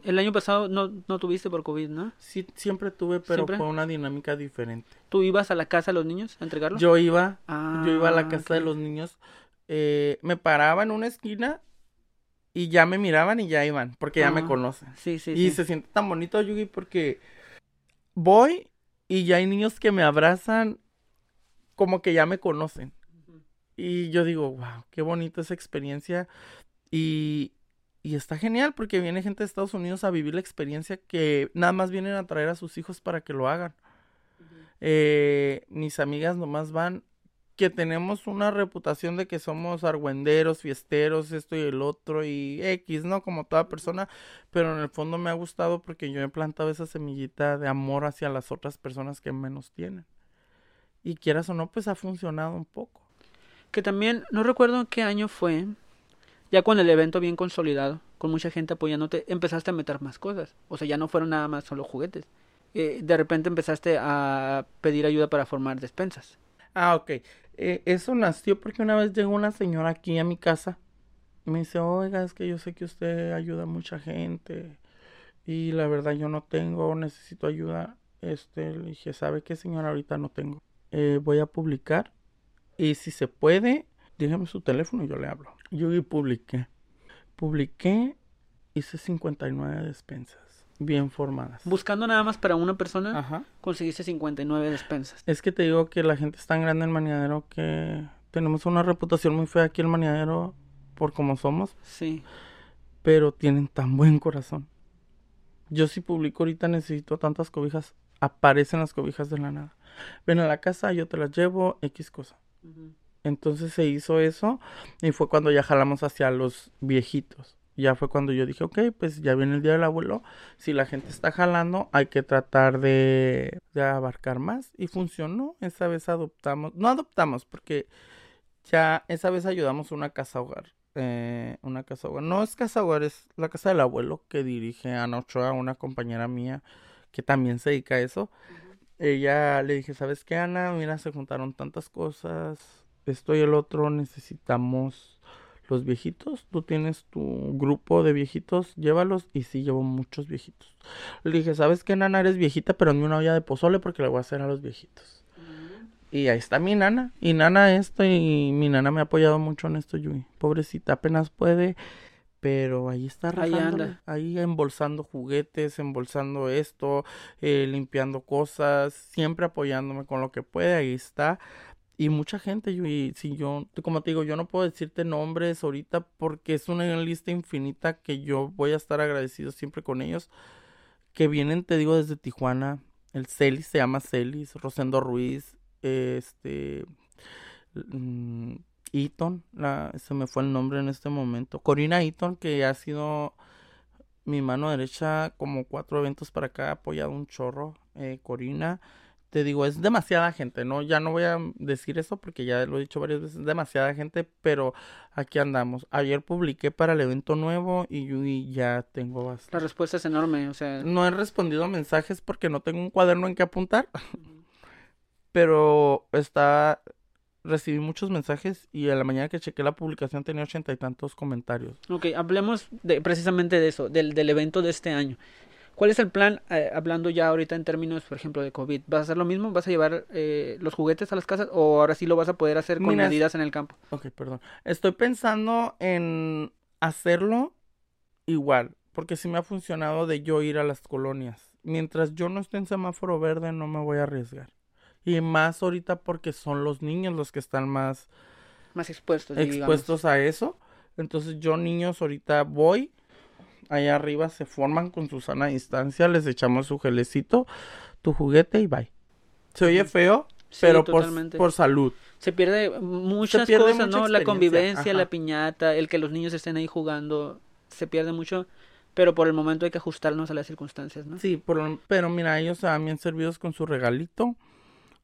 El año pasado no, no tuviste por COVID, ¿no? Sí, siempre tuve, pero ¿Siempre? fue una dinámica diferente. ¿Tú ibas a la casa de los niños a entregarlos? Yo iba Ah, Yo iba a la casa de los niños, eh, me paraba en una esquina y ya me miraban y ya iban, porque ya me conocen. Sí, sí, y sí. se siente tan bonito, Yugi, porque voy y ya hay niños que me abrazan como que ya me conocen. Y yo digo, wow, qué bonita esa experiencia. Y, y está genial porque viene gente de Estados Unidos a vivir la experiencia que nada más vienen a traer a sus hijos para que lo hagan. Eh, mis amigas nomás van que tenemos una reputación de que somos argüenderos, fiesteros, esto y el otro y X, ¿no? Como toda persona, pero en el fondo me ha gustado porque yo he plantado esa semillita de amor hacia las otras personas que menos tienen. Y quieras o no, pues ha funcionado un poco. Que también, no recuerdo en qué año fue, ya con el evento bien consolidado, con mucha gente apoyándote, empezaste a meter más cosas. O sea, ya no fueron nada más solo juguetes. Eh, de repente empezaste a pedir ayuda para formar despensas. Ah, ok. Eh, eso nació porque una vez llegó una señora aquí a mi casa y me dice, oiga, es que yo sé que usted ayuda a mucha gente y la verdad yo no tengo, necesito ayuda. Este, le dije, ¿sabe qué, señora? Ahorita no tengo. Eh, voy a publicar y si se puede, dígame su teléfono y yo le hablo. Yo publiqué. Publiqué, hice 59 despensas bien formadas. Buscando nada más para una persona, Ajá. conseguiste 59 despensas. Es que te digo que la gente es tan grande en Maniadero que tenemos una reputación muy fea aquí en Maniadero por como somos, Sí. pero tienen tan buen corazón. Yo si publico ahorita necesito tantas cobijas, aparecen las cobijas de la nada. Ven a la casa, yo te las llevo, X cosa. Entonces se hizo eso y fue cuando ya jalamos hacia los viejitos. Ya fue cuando yo dije, ok, pues ya viene el día del abuelo. Si la gente está jalando, hay que tratar de, de abarcar más. Y funcionó. Esa vez adoptamos, no adoptamos, porque ya esa vez ayudamos una casa hogar. Eh, una casa hogar. No es casa hogar, es la casa del abuelo que dirige Ana Ochoa, una compañera mía que también se dedica a eso. Ella le dije, ¿sabes qué, Ana? Mira, se juntaron tantas cosas. Esto y el otro necesitamos los viejitos. Tú tienes tu grupo de viejitos, llévalos. Y sí, llevo muchos viejitos. Le dije, ¿sabes qué, Nana? Eres viejita, pero ni una olla de pozole porque le voy a hacer a los viejitos. Y ahí está mi nana. Y nana esto, y mi nana me ha apoyado mucho en esto, Yui. Pobrecita, apenas puede. Pero ahí está Ahí rajándole, anda. ahí embolsando juguetes, embolsando esto, eh, limpiando cosas, siempre apoyándome con lo que puede, ahí está. Y mucha gente, y si yo, como te digo, yo no puedo decirte nombres ahorita porque es una lista infinita que yo voy a estar agradecido siempre con ellos. Que vienen, te digo, desde Tijuana. El Celis se llama Celis, Rosendo Ruiz, este, mm, Eaton, la, se me fue el nombre en este momento. Corina Eaton, que ha sido mi mano derecha como cuatro eventos para acá, ha apoyado un chorro. Eh, Corina, te digo, es demasiada gente, ¿no? Ya no voy a decir eso porque ya lo he dicho varias veces, es demasiada gente, pero aquí andamos. Ayer publiqué para el evento nuevo y yo y ya tengo bastante. La respuesta es enorme, o sea, No he respondido mensajes porque no tengo un cuaderno en que apuntar, pero está recibí muchos mensajes y a la mañana que chequé la publicación tenía ochenta y tantos comentarios. ok, hablemos de, precisamente de eso, del, del evento de este año. ¿Cuál es el plan, eh, hablando ya ahorita en términos, por ejemplo, de COVID? ¿Vas a hacer lo mismo? ¿Vas a llevar eh, los juguetes a las casas o ahora sí lo vas a poder hacer con Mira, medidas en el campo? Ok, perdón. Estoy pensando en hacerlo igual, porque sí me ha funcionado de yo ir a las colonias. Mientras yo no esté en semáforo verde, no me voy a arriesgar. Y más ahorita porque son los niños los que están más Más expuestos, digamos. expuestos a eso. Entonces yo niños ahorita voy, allá arriba se forman con su sana distancia, les echamos su gelecito, tu juguete y bye. Se oye feo, Sí, pero por, por salud. Se pierde muchas pierde cosas, mucha ¿no? La convivencia, la piñata, el que los niños estén ahí jugando, se pierde mucho, pero por el momento hay que ajustarnos a las circunstancias, ¿no? Sí, por- pero mira, ellos bien servidos con su regalito,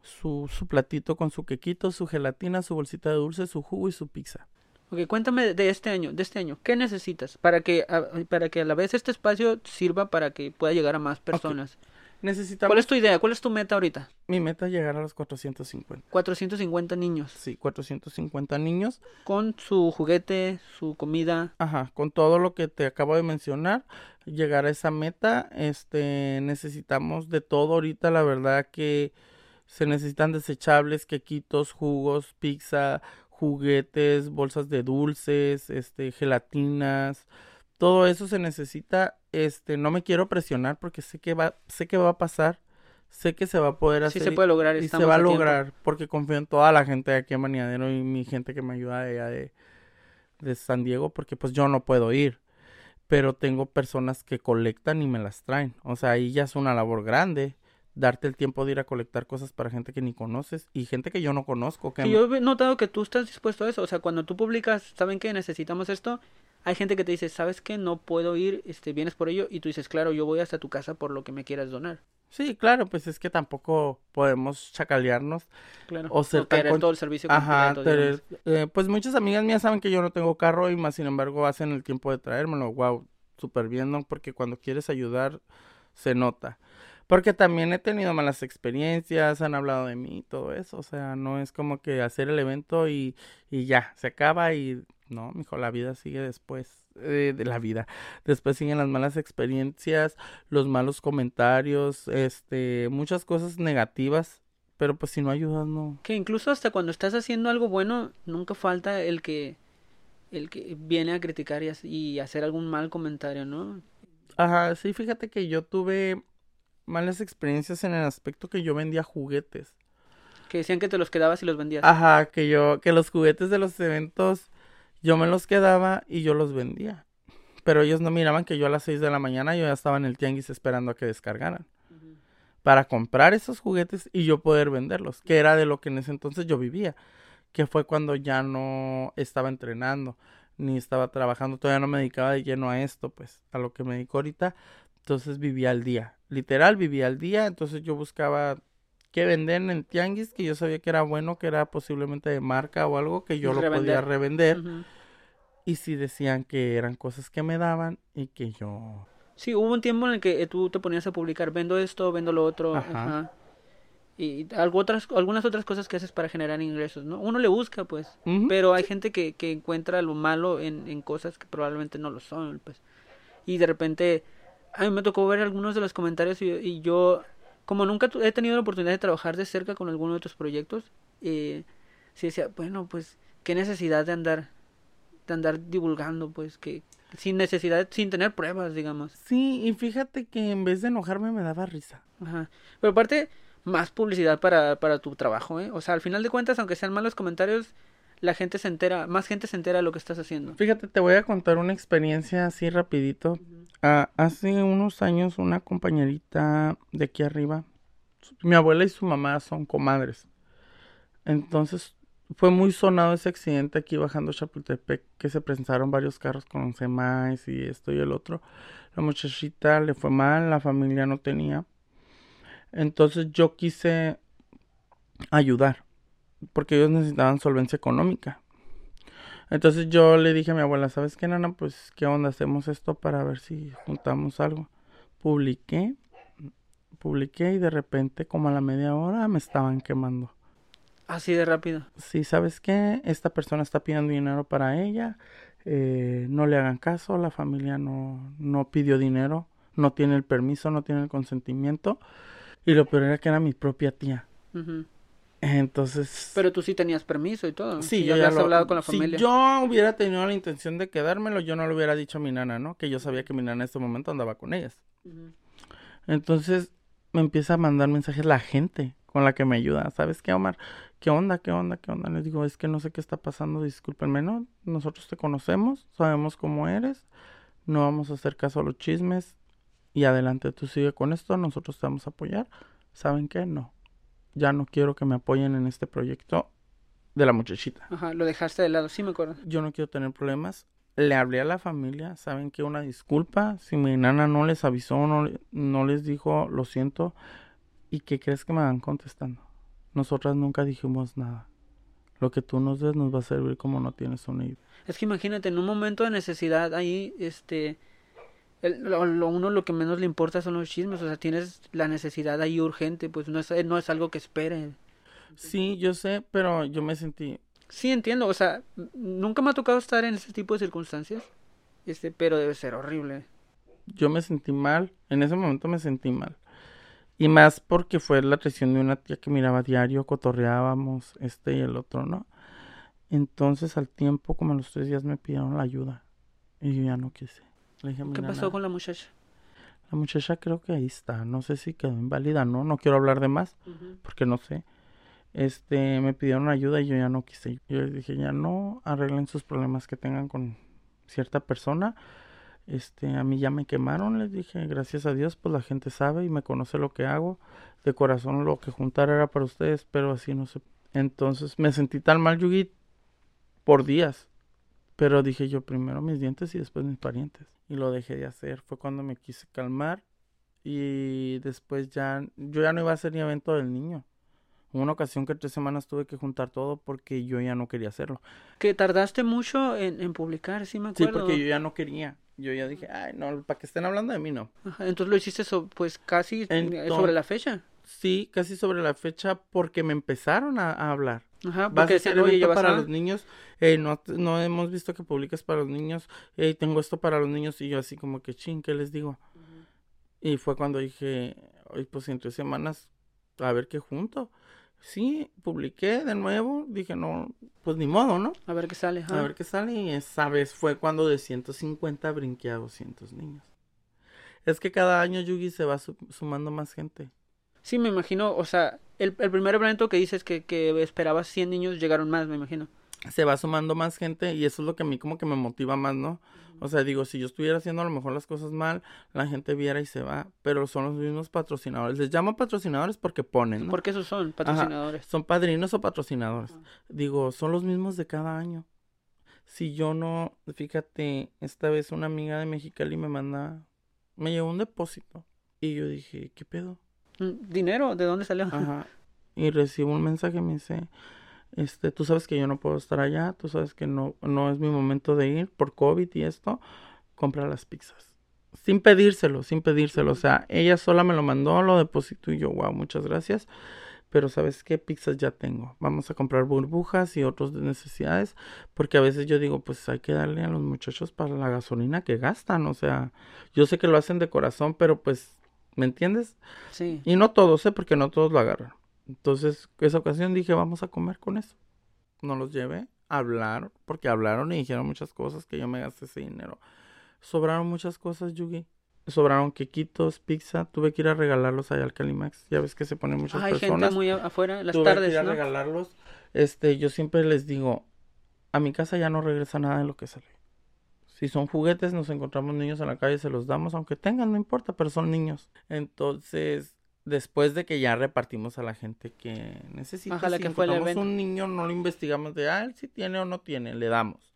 su, su platito con su quequito, su gelatina, su bolsita de dulce, su jugo y su pizza. Ok, cuéntame de este año, de este año, ¿qué necesitas para que a, para que a la vez este espacio sirva para que pueda llegar a más personas? Necesitamos ¿Cuál es tu idea? ¿Cuál es tu meta ahorita? mi meta es llegar a los 450. 450 niños Sí, 450 niños. con su juguete, su comida. Ajá, con todo lo que te acabo de mencionar, llegar a esa meta, este, necesitamos de todo ahorita, la verdad que se necesitan desechables, quequitos, jugos, pizza, juguetes, bolsas de dulces, este, gelatinas, todo eso se necesita, este, no me quiero presionar porque sé que va, sé que va a pasar, sé que se va a poder hacer. Sí se puede lograr, y se va a lograr porque confío en toda la gente de aquí en Maniadero y mi gente que me ayuda de allá de, de San Diego porque pues yo no puedo ir pero tengo personas que colectan y me las traen. O sea, ahí ya es una labor grande. Darte el tiempo de ir a colectar cosas para gente que ni conoces y gente que yo no conozco. Que yo he notado que tú estás dispuesto a eso. O sea, cuando tú publicas, ¿saben que necesitamos esto? Hay gente que te dice, ¿sabes qué? No puedo ir, este, vienes por ello. Y tú dices, claro, yo voy hasta tu casa por lo que me quieras donar. Sí, claro, pues es que tampoco podemos chacalearnos. Claro. O ser todo el servicio Ajá, eh, pues muchas amigas mías saben que yo no tengo carro y más sin embargo hacen el tiempo de traérmelo. Wow, súper bien, ¿no? Porque cuando quieres ayudar, se nota. Porque también he tenido malas experiencias, han hablado de mí y todo eso. O sea, no es como que hacer el evento y, y ya, se acaba y no, mijo, la vida sigue después. Eh, de la vida. Después siguen las malas experiencias, los malos comentarios, este, muchas cosas negativas. Pero pues si no ayudas, no. Que incluso hasta cuando estás haciendo algo bueno, nunca falta el que el que viene a criticar y, y hacer algún mal comentario, ¿no? Ajá, sí, fíjate que yo tuve malas experiencias en el aspecto que yo vendía juguetes. Que decían que te los quedabas y los vendías. Ajá, que yo, que los juguetes de los eventos yo me los quedaba y yo los vendía. Pero ellos no miraban que yo a las 6 de la mañana yo ya estaba en el tianguis esperando a que descargaran. Para comprar esos juguetes y yo poder venderlos. Que era de lo que en ese entonces yo vivía. Que fue cuando ya no estaba entrenando. Ni estaba trabajando. Todavía no me dedicaba de lleno a esto. Pues a lo que me dedico ahorita. Entonces vivía al día. Literal vivía al día. Entonces yo buscaba que vender en tianguis que yo sabía que era bueno, que era posiblemente de marca o algo que yo lo podía revender. Y si decían que eran cosas que me daban y que yo... Sí, hubo un tiempo en el que eh, tú te ponías a publicar, vendo esto, vendo lo otro. Ajá. Y algo otras, algunas otras cosas que haces para generar ingresos, ¿no? Uno le busca, pues. Pero hay gente que, que encuentra lo malo en, en cosas que probablemente no lo son, pues. Y de repente, a mí me tocó ver algunos de los comentarios y yo como nunca he tenido la oportunidad de trabajar de cerca con alguno de otros proyectos, eh, sí decía, bueno, pues, qué necesidad de andar, de andar divulgando, pues, que sin necesidad, sin tener pruebas, digamos. Sí, y fíjate que en vez de enojarme me daba risa. Ajá. Pero aparte, más publicidad para, para tu trabajo, ¿eh? O sea, al final de cuentas, aunque sean malos comentarios, la gente se entera, más gente se entera de lo que estás haciendo. Fíjate, te voy a contar una experiencia así rapidito. Ah, hace unos años una compañerita de aquí arriba, mi abuela y su mamá son comadres. Entonces fue muy sonado ese accidente aquí bajando Chapultepec, que se presentaron varios carros con semáis y esto y el otro. La muchachita le fue mal, la familia no tenía. Entonces yo quise ayudar, porque ellos necesitaban solvencia económica. Entonces yo le dije a mi abuela, ¿sabes qué, nana? Pues, ¿qué onda? Hacemos esto para ver si juntamos algo. Publiqué, publiqué y de repente, como a la media hora, me estaban quemando. Así de rápido. Sí, ¿sabes qué? Esta persona está pidiendo dinero para ella. Eh, no le hagan caso, la familia no, no pidió dinero, no tiene el permiso, no tiene el consentimiento. Y lo peor era que era mi propia tía. Entonces. Pero tú sí tenías permiso y todo. Sí, yo ya habías hablado con la familia. Si yo hubiera tenido la intención de quedármelo, yo no lo hubiera dicho a mi nana, ¿no? Que yo sabía que mi nana en este momento andaba con ellas. Entonces me empieza a mandar mensajes la gente con la que me ayuda. ¿Sabes qué, Omar? ¿Qué onda? ¿Qué onda? ¿Qué onda? Les digo, es que no sé qué está pasando, discúlpenme, ¿no? Nosotros te conocemos, sabemos cómo eres, no vamos a hacer caso a los chismes y adelante, tú sigue con esto, nosotros te vamos a apoyar. ¿Saben qué? No ya no quiero que me apoyen en este proyecto de la muchachita. Ajá, lo dejaste de lado, sí me acuerdo. Yo no quiero tener problemas. Le hablé a la familia, saben que una disculpa, si mi nana no les avisó, no, no les dijo, lo siento, ¿y qué crees que me van contestando? Nosotras nunca dijimos nada. Lo que tú nos des nos va a servir como no tienes una idea. Es que imagínate, en un momento de necesidad ahí, este, lo, uno lo que menos le importa son los chismes, o sea, tienes la necesidad ahí urgente, pues no es, no es algo que espere. Sí, yo sé, pero yo me sentí... Sí, entiendo, o sea, nunca me ha tocado estar en ese tipo de circunstancias, este, pero debe ser horrible. Yo me sentí mal, en ese momento me sentí mal. Y más porque fue la traición de una tía que miraba diario, cotorreábamos, este y el otro, ¿no? Entonces al tiempo, como a los tres días, me pidieron la ayuda. Y yo ya no quise. Le dije, ¿Qué "Mira, pasó nada". con la muchacha? La muchacha creo que ahí está. No sé si quedó inválida, ¿no? No quiero hablar de más porque no sé. Este, me pidieron ayuda y yo ya no quise. Yo les dije, ya no arreglen sus problemas que tengan con cierta persona. Este, a mí ya me quemaron, les dije, gracias a Dios, pues la gente sabe y me conoce lo que hago. De corazón lo que juntar era para ustedes, pero así no sé. Entonces me sentí tan mal, Yugi, por días. Pero dije yo primero mis dientes y después mis parientes. Y lo dejé de hacer. Fue cuando me quise calmar. Y después ya, yo ya no iba a hacer ni evento del niño. Hubo una ocasión que tres semanas tuve que juntar todo porque yo ya no quería hacerlo. Que tardaste mucho en, en publicar, sí me Sí, acuerdo. porque yo ya no quería. Yo ya dije, ay, no, para que estén hablando de mí, no. Ajá, Entonces lo hiciste so- pues casi eh, Entonces- sobre la fecha. Sí, casi sobre la fecha porque me empezaron a, a hablar. Ajá, Vas a porque hacer oye, para a... los niños. Eh, no, no hemos visto que publiques para los niños. Eh, tengo esto para los niños. Y yo así como que, ching, ¿qué les digo? Y fue cuando dije, oye, pues en tres semanas, a ver qué junto. Sí, publiqué de nuevo. Dije, no, pues ni modo, ¿no? A ver qué sale. ajá. A ver qué sale. Y esa vez fue cuando de 150 brinqué a 200 niños. Es que cada año Yugi se va su- sumando más gente. Sí, me imagino, o sea, el, el primer evento que dices que, que esperabas 100 niños, llegaron más, me imagino. se va sumando más gente y eso es lo que a mí como que me motiva más, ¿no? O sea, digo, si yo estuviera haciendo a lo mejor las cosas mal, la gente viera y se va, pero son los mismos patrocinadores. Les llamo patrocinadores porque ponen, ¿no? Porque esos son patrocinadores. Son padrinos o patrocinadores. Digo, son los mismos de cada año. Si yo no, fíjate, esta vez una amiga de Mexicali me manda, me llevó un depósito y yo dije, ¿qué pedo? ¿Dinero? ¿De dónde salió? Ajá. Y recibo un mensaje, me dice, este, tú sabes que yo no puedo estar allá, tú sabes que no, no es mi momento de ir por COVID y esto, compra las pizzas. Sin pedírselo, sin pedírselo. O sea, ella sola me lo mandó, lo depositó y yo, wow, muchas gracias. Pero sabes qué, pizzas ya tengo. Vamos a comprar burbujas y otras necesidades. Porque a veces yo digo, pues hay que darle a los muchachos para la gasolina que gastan. O sea, yo sé que lo hacen de corazón, pero pues, ¿me entiendes? Sí. Y no todos, ¿eh? Porque no todos lo agarran. Entonces, esa ocasión dije, vamos a comer con eso. No los llevé, hablaron, porque hablaron y dijeron muchas cosas que yo me gasté ese dinero. Sobraron muchas cosas, Yugi. Sobraron quequitos, pizza. Tuve que ir a regalarlos allá al Calimax. Ya ves que se ponen muchas Hay personas. gente muy afuera, las Tuve que tardes, ir a ¿no? regalarlos. Este, yo siempre les digo, a mi casa ya no regresa nada de lo que salió. Si son juguetes, nos encontramos niños en la calle, se los damos, aunque tengan, no importa, pero son niños. Entonces, después de que ya repartimos a la gente que necesita, la si que fue un niño, no lo investigamos de, ah, él sí tiene o no tiene, le damos.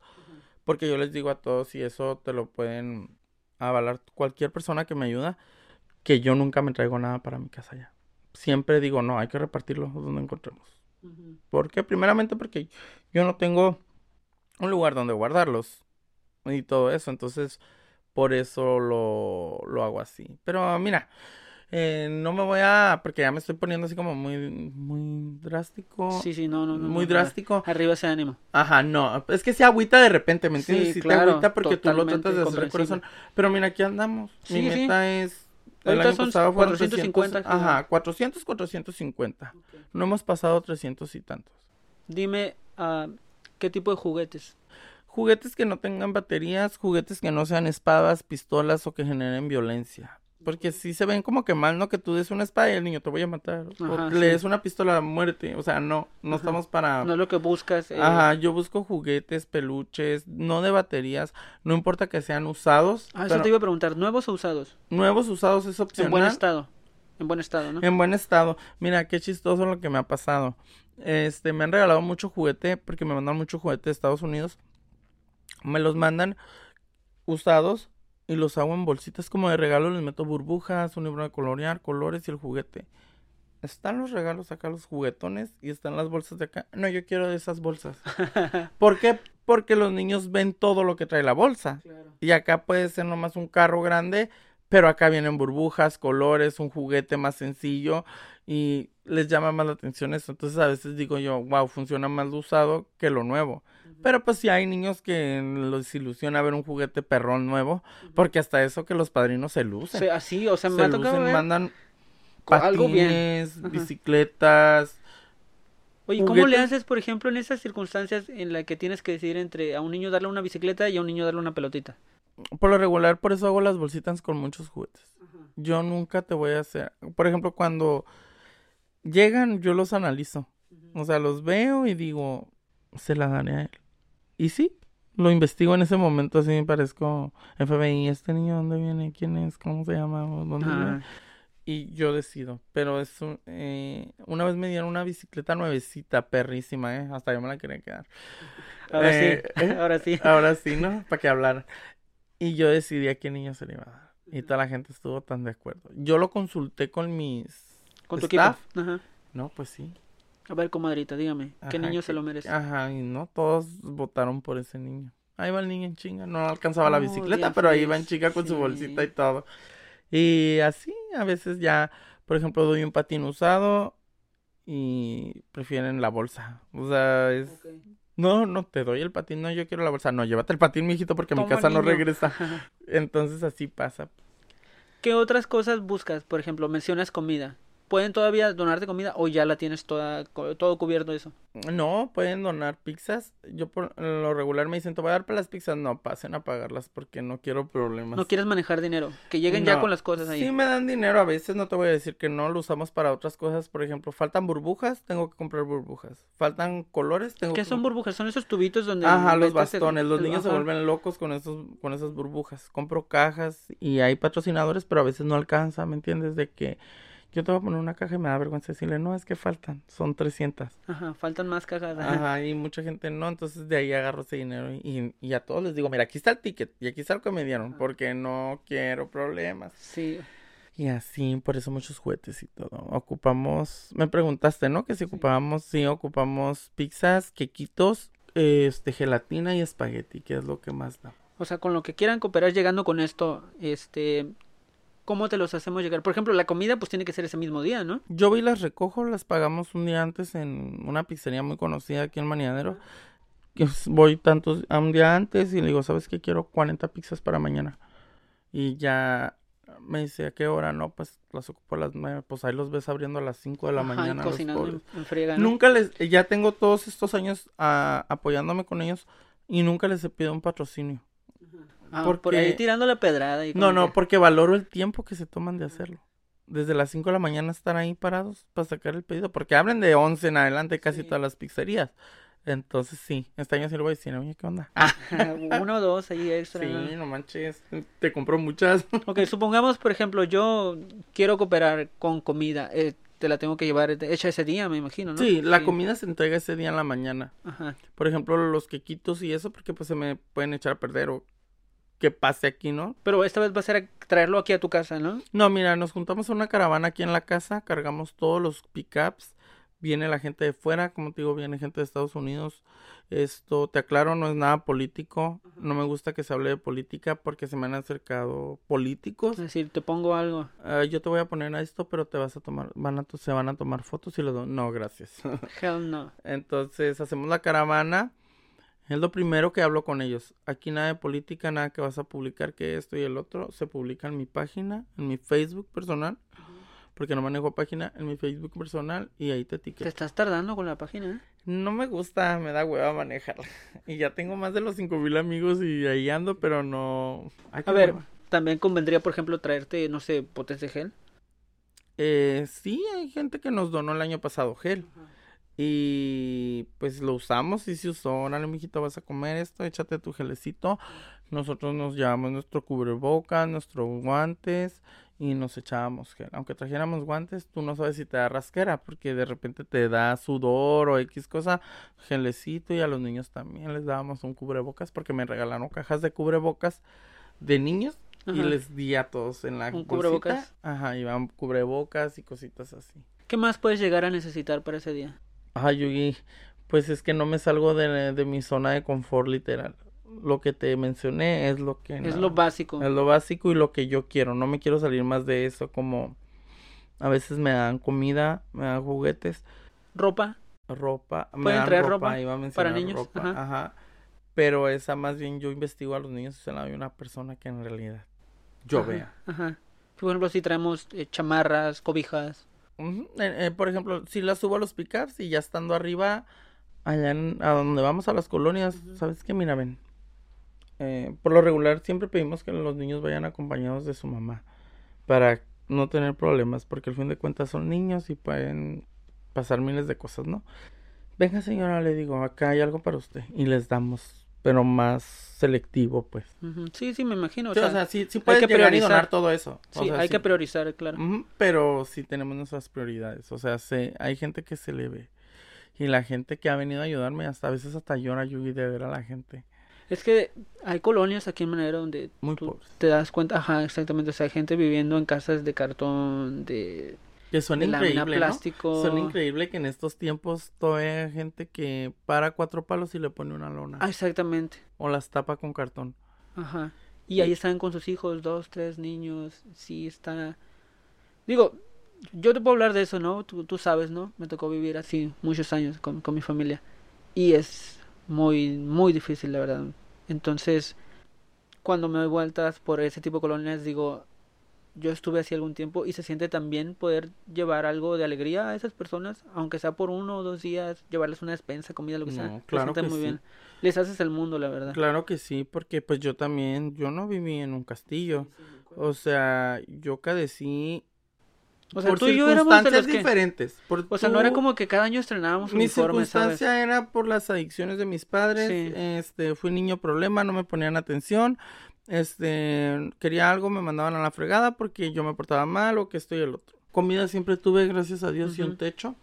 Porque yo les digo a todos, y eso te lo pueden avalar cualquier persona que me ayuda, que yo nunca me traigo nada para mi casa ya. Siempre digo, no, hay que repartirlo donde encontremos. Ujú. ¿Por qué? Primeramente porque yo no tengo un lugar donde guardarlos y todo eso, entonces por eso lo, lo hago así. Pero mira, eh, no me voy a, porque ya me estoy poniendo así como muy, muy drástico, Sí, sí, no, no, no. muy no, drástico. Arriba ese ánimo. Aja, no, es que se agüita de repente, ¿me entiendes? Sí, Sí, claro, te agüita porque tú lo tratas de hacer comprensible. corazón. Pero mira, aquí andamos. Mi Sí, sí. meta es. El Ahorita año son pasado fueron 450, 300, ajá, 400, 450. No hemos pasado 300 y tantos. Dime, ah, ¿qué tipo de juguetes? Juguetes que no tengan baterías, juguetes que no sean espadas, pistolas o que generen violencia. Porque si se ven como que mal, ¿no? Que tú des una espada y el niño te voy a matar. Ajá, o sí. le des una pistola, muerte. O sea, no, no Ajá. estamos para... No es lo que buscas. eh, Ajá, yo busco juguetes, peluches, no de baterías, no importa que sean usados, Ah, eso te iba a preguntar, ¿nuevos o usados? nuevos usados es opcional. En buen estado. En buen estado, ¿no? En buen estado. Mira, qué chistoso lo que me ha pasado. Este, me han regalado mucho juguete porque me mandan mucho juguete de Estados Unidos. Me los mandan usados y los hago en bolsitas como de regalo. Les meto burbujas, un libro de colorear, colores y el juguete. Están los regalos acá, los juguetones, y están las bolsas de acá. No, yo quiero esas bolsas. ¿Por qué? Porque los niños ven todo lo que trae la bolsa. Claro. Y acá puede ser nomás un carro grande, pero acá vienen burbujas, colores, un juguete más sencillo y les llama más la atención eso. Entonces a veces digo yo, wow, funciona más lo usado que lo nuevo. Pero pues sí hay niños que les ilusiona ver un juguete perrón nuevo, porque hasta eso que los padrinos se lucen. O sea, así, o sea, me se lucen, ver mandan co- algo bien. patines, bicicletas. Oye, ¿cómo le haces, por ejemplo, en esas circunstancias en las que tienes que decidir entre a un niño darle una bicicleta y a un niño darle una pelotita? Por lo regular, por eso hago las bolsitas con muchos juguetes. Yo nunca te voy a hacer. Por ejemplo, cuando llegan, yo los analizo. O sea, los veo y digo, se la daré a él. Y sí, lo investigo en ese momento, así me parezco FBI. ¿Este niño dónde viene? ¿Quién es? ¿Cómo se llama? ¿O ¿Dónde vive?". Ah, Y yo decido. Pero es un- eh, una vez me dieron una bicicleta nuevecita, perrísima, ¿eh? Hasta yo me la quería quedar. ahora Eh, sí, ahora sí. Ahora sí, ¿no? Para que hablar. Y yo decidí a qué niño se le iba a dar. Y toda la gente estuvo tan de acuerdo. Yo lo consulté con mis... Con tu staff. equipo. Ajá. No, pues sí. A ver, comadrita, dígame, ¿qué Ajá, niño se lo merece? Ajá, y no, todos votaron por ese niño. Ahí va el niño en chinga. No alcanzaba la Oh, bicicleta, pero ahí va en chinga con su bolsita y todo. Y así, a veces ya, por ejemplo, doy un patín usado y prefieren la bolsa. O sea, es... No, no te doy el patín, no, yo quiero la bolsa. No, llévate el patín, mijito, porque mi casa no regresa. Entonces así pasa. ¿Qué otras cosas buscas? Por ejemplo, mencionas comida. ¿Pueden todavía donarte comida o ya la tienes toda, todo cubierto eso? No, pueden donar pizzas. Yo por lo regular me dicen, te voy a dar para las pizzas. No, pasen a pagarlas porque no quiero problemas. No quieres manejar dinero, que lleguen ya con las cosas ahí. Sí me dan dinero a veces, no te voy a decir que no, lo usamos para otras cosas. Por ejemplo, faltan burbujas, tengo que comprar burbujas. Faltan colores, tengo ¿Qué que son burbujas? Son esos tubitos donde Ajá, los bastones. Los niños se vuelven locos con esos, con esas burbujas. Compro cajas y hay patrocinadores, pero a veces no alcanza, ¿me entiendes? De que yo te voy a poner una caja y me da vergüenza decirle, no, es que faltan, son 300. Ajá, faltan más cajas. ajá. Ajá, y mucha gente no, entonces de ahí agarro ese dinero y, y a todos les digo, mira, aquí está el ticket y aquí está lo que me dieron, porque no quiero problemas. Sí. Y así, por eso muchos juguetes y todo. Ocupamos, me preguntaste, ¿no? Que si ocupábamos, sí, ocupamos pizzas, quequitos, este, gelatina y espagueti, que es lo que más da. O sea, con lo que quieran cooperar llegando con esto, este, ¿cómo te los hacemos llegar? Por ejemplo, la comida pues tiene que ser ese mismo día, ¿no? Yo voy y las recojo, las pagamos un día antes en una pizzería muy conocida aquí en Maniadero. Voy tantos, a un día antes y le digo, ¿sabes qué? Quiero 40 pizzas para mañana. Y ya me dice, ¿a qué hora? No, pues las ocupo a las 9. Pues ahí los ves abriendo a las 5 de la Ajá, mañana. cocinando en, en friega, ¿no? Nunca les, ya tengo todos estos años ah, apoyándome con ellos y nunca les he pedido un patrocinio. Ah, por ahí tirando la pedrada y No, no, que- porque valoro el tiempo que se toman de hacerlo. Desde las 5 de la mañana estar ahí parados para sacar el pedido, porque abren de 11 en adelante casi Sí. todas las pizzerías. Entonces sí, este año sí lo voy a decir, oye, ¿qué onda? Ah, Uno o dos ahí extra. sí, ¿no? no manches, te compro muchas. Ok, supongamos, por ejemplo, yo quiero cooperar con comida. eh, te la tengo que llevar hecha ese día, me imagino, ¿no? Sí, la comida se entrega ese día en la mañana. Ajá. Por ejemplo, los quequitos y eso, porque pues se me pueden echar a perder o que pase aquí, ¿no? Pero esta vez va a ser a traerlo aquí a tu casa, ¿no? No, mira, nos juntamos a una caravana aquí en la casa, cargamos todos los pickups, viene la gente de fuera, como te digo, viene gente de Estados Unidos. Esto, te aclaro, no es nada político, no me gusta que se hable de política porque se me han acercado políticos. Es decir, te pongo algo. Ah, yo te voy a poner a esto, pero te vas a tomar, van a, se van a tomar fotos y doy, no, gracias. Hell no. Entonces, hacemos la caravana. Es lo primero que hablo con ellos. Aquí nada de política, nada que vas a publicar que esto y el otro. Se publica en mi página, en mi Facebook personal. Porque no manejo página en mi Facebook personal y ahí te Te etiqueto. estás tardando con la página, ¿eh? No me gusta, me da hueva manejarla. Y ya tengo más de los 5000 amigos y ahí ando, pero no. Ay, A ver, hueva. también convendría, por ejemplo, traerte, no sé, potes de gel. Eh, sí, hay gente que nos donó el año pasado gel. Y pues lo usamos y se usó. Órale, mijito, vas a comer esto, échate tu gelecito. Nosotros nos llevamos nuestro cubrebocas, nuestros guantes y nos echábamos gel. Aunque trajéramos guantes, tú no sabes si te da rasquera porque de repente te da sudor o X cosa, gelecito y a los niños también les dábamos un cubrebocas porque me regalaron cajas de cubrebocas de niños y les di a todos en la ¿Un cubrebocas? Ajá, iban cubrebocas y cositas así. ¿Qué más puedes llegar a necesitar para ese día? Ay, Yugi, pues es que no me salgo de, de mi zona de confort literal. Lo que te mencioné es lo que... Es no- lo básico. es lo básico y lo que yo quiero. No me quiero salir más de eso como... A veces me dan comida, me dan juguetes, Ropa. ropa. Me ¿Pueden dan traer ropa iba a para niños? ropa, Ajá. Ajá. Pero esa más bien yo investigo a los niños y se la doy a una persona que en realidad yo Ajá, vea. Ajá. Por ejemplo, si traemos eh, chamarras, cobijas. Eh, eh, por ejemplo, si la subo a los pickups y ya estando arriba, allá en, a donde vamos a las colonias, ¿sabes qué? Mira, ven. eh, por lo regular siempre pedimos que los niños vayan acompañados de su mamá para no tener problemas, porque al fin de cuentas son niños y pueden pasar miles de cosas, ¿no? Venga, señora, le digo, acá hay algo para usted y les damos, pero más selectivo, pues. Sí, sí, me imagino. O Sí, sea, o sea, sí, sí hay que llegar y priorizar. donar todo eso. o sí, sea, hay sí. que priorizar, claro. Pero sí tenemos nuestras prioridades. O sea, se, hay gente que se le ve. Y la gente que ha venido a ayudarme, hasta a veces hasta llora Yugi de ver a la gente. Es que hay colonias aquí en Manera donde Muy tú pobres. te das cuenta, ajá, exactamente, o sea, hay gente viviendo en casas de cartón, de, Que suena de lámina increíble, ¿no? plástico. Suena increíble que en estos tiempos todavía hay gente que para cuatro palos y le pone una lona. Ah, exactamente, O las tapa con cartón. ajá. Y ahí están con sus hijos, dos, tres niños, sí está... Digo, yo te puedo hablar de eso, ¿no? Tú, tú sabes, ¿no? Me tocó vivir así muchos años con, con mi familia. Y es muy, muy difícil, la verdad. Entonces, cuando me doy vueltas por ese tipo de colonias, digo, yo estuve así algún tiempo y se siente también poder llevar algo de alegría a esas personas, aunque sea por uno o dos días, llevarles una despensa, comida, lo que sea. No, claro que muy sí. bien. Les haces el mundo, la verdad. Claro que sí, porque pues yo también, yo no viví en un castillo. O sea, yo cadecí O sea, por tú y yo éramos de los circunstancias que... diferentes. Por O sea, no era como que cada año estrenábamos Mi uniformes, ¿sabes? circunstancia era por las adicciones de mis padres. Sí. Este, fui niño problema, no me ponían atención. Este, quería algo, me mandaban a la fregada porque yo me portaba mal o que esto y el otro. Comida siempre tuve, gracias a Dios, y un techo.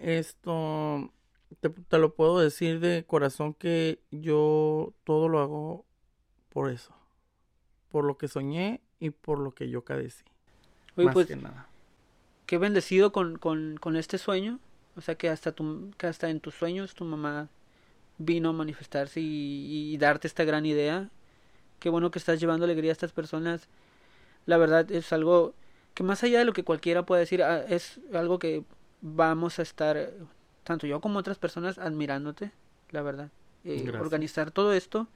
Esto, te, te lo puedo decir de corazón que yo todo lo hago por eso. Por lo que soñé y por lo que yo cadecí. Oye, más pues, que nada. qué bendecido con, con, con este sueño. O sea, que hasta, tu, que hasta en tus sueños tu mamá vino a manifestarse y, y darte esta gran idea. Qué bueno que estás llevando alegría a estas personas. La verdad es algo que más allá de lo que cualquiera pueda decir, ah, es algo que vamos a estar, eh, tanto yo como otras personas, admirándote, la verdad. Eh, organizar todo esto,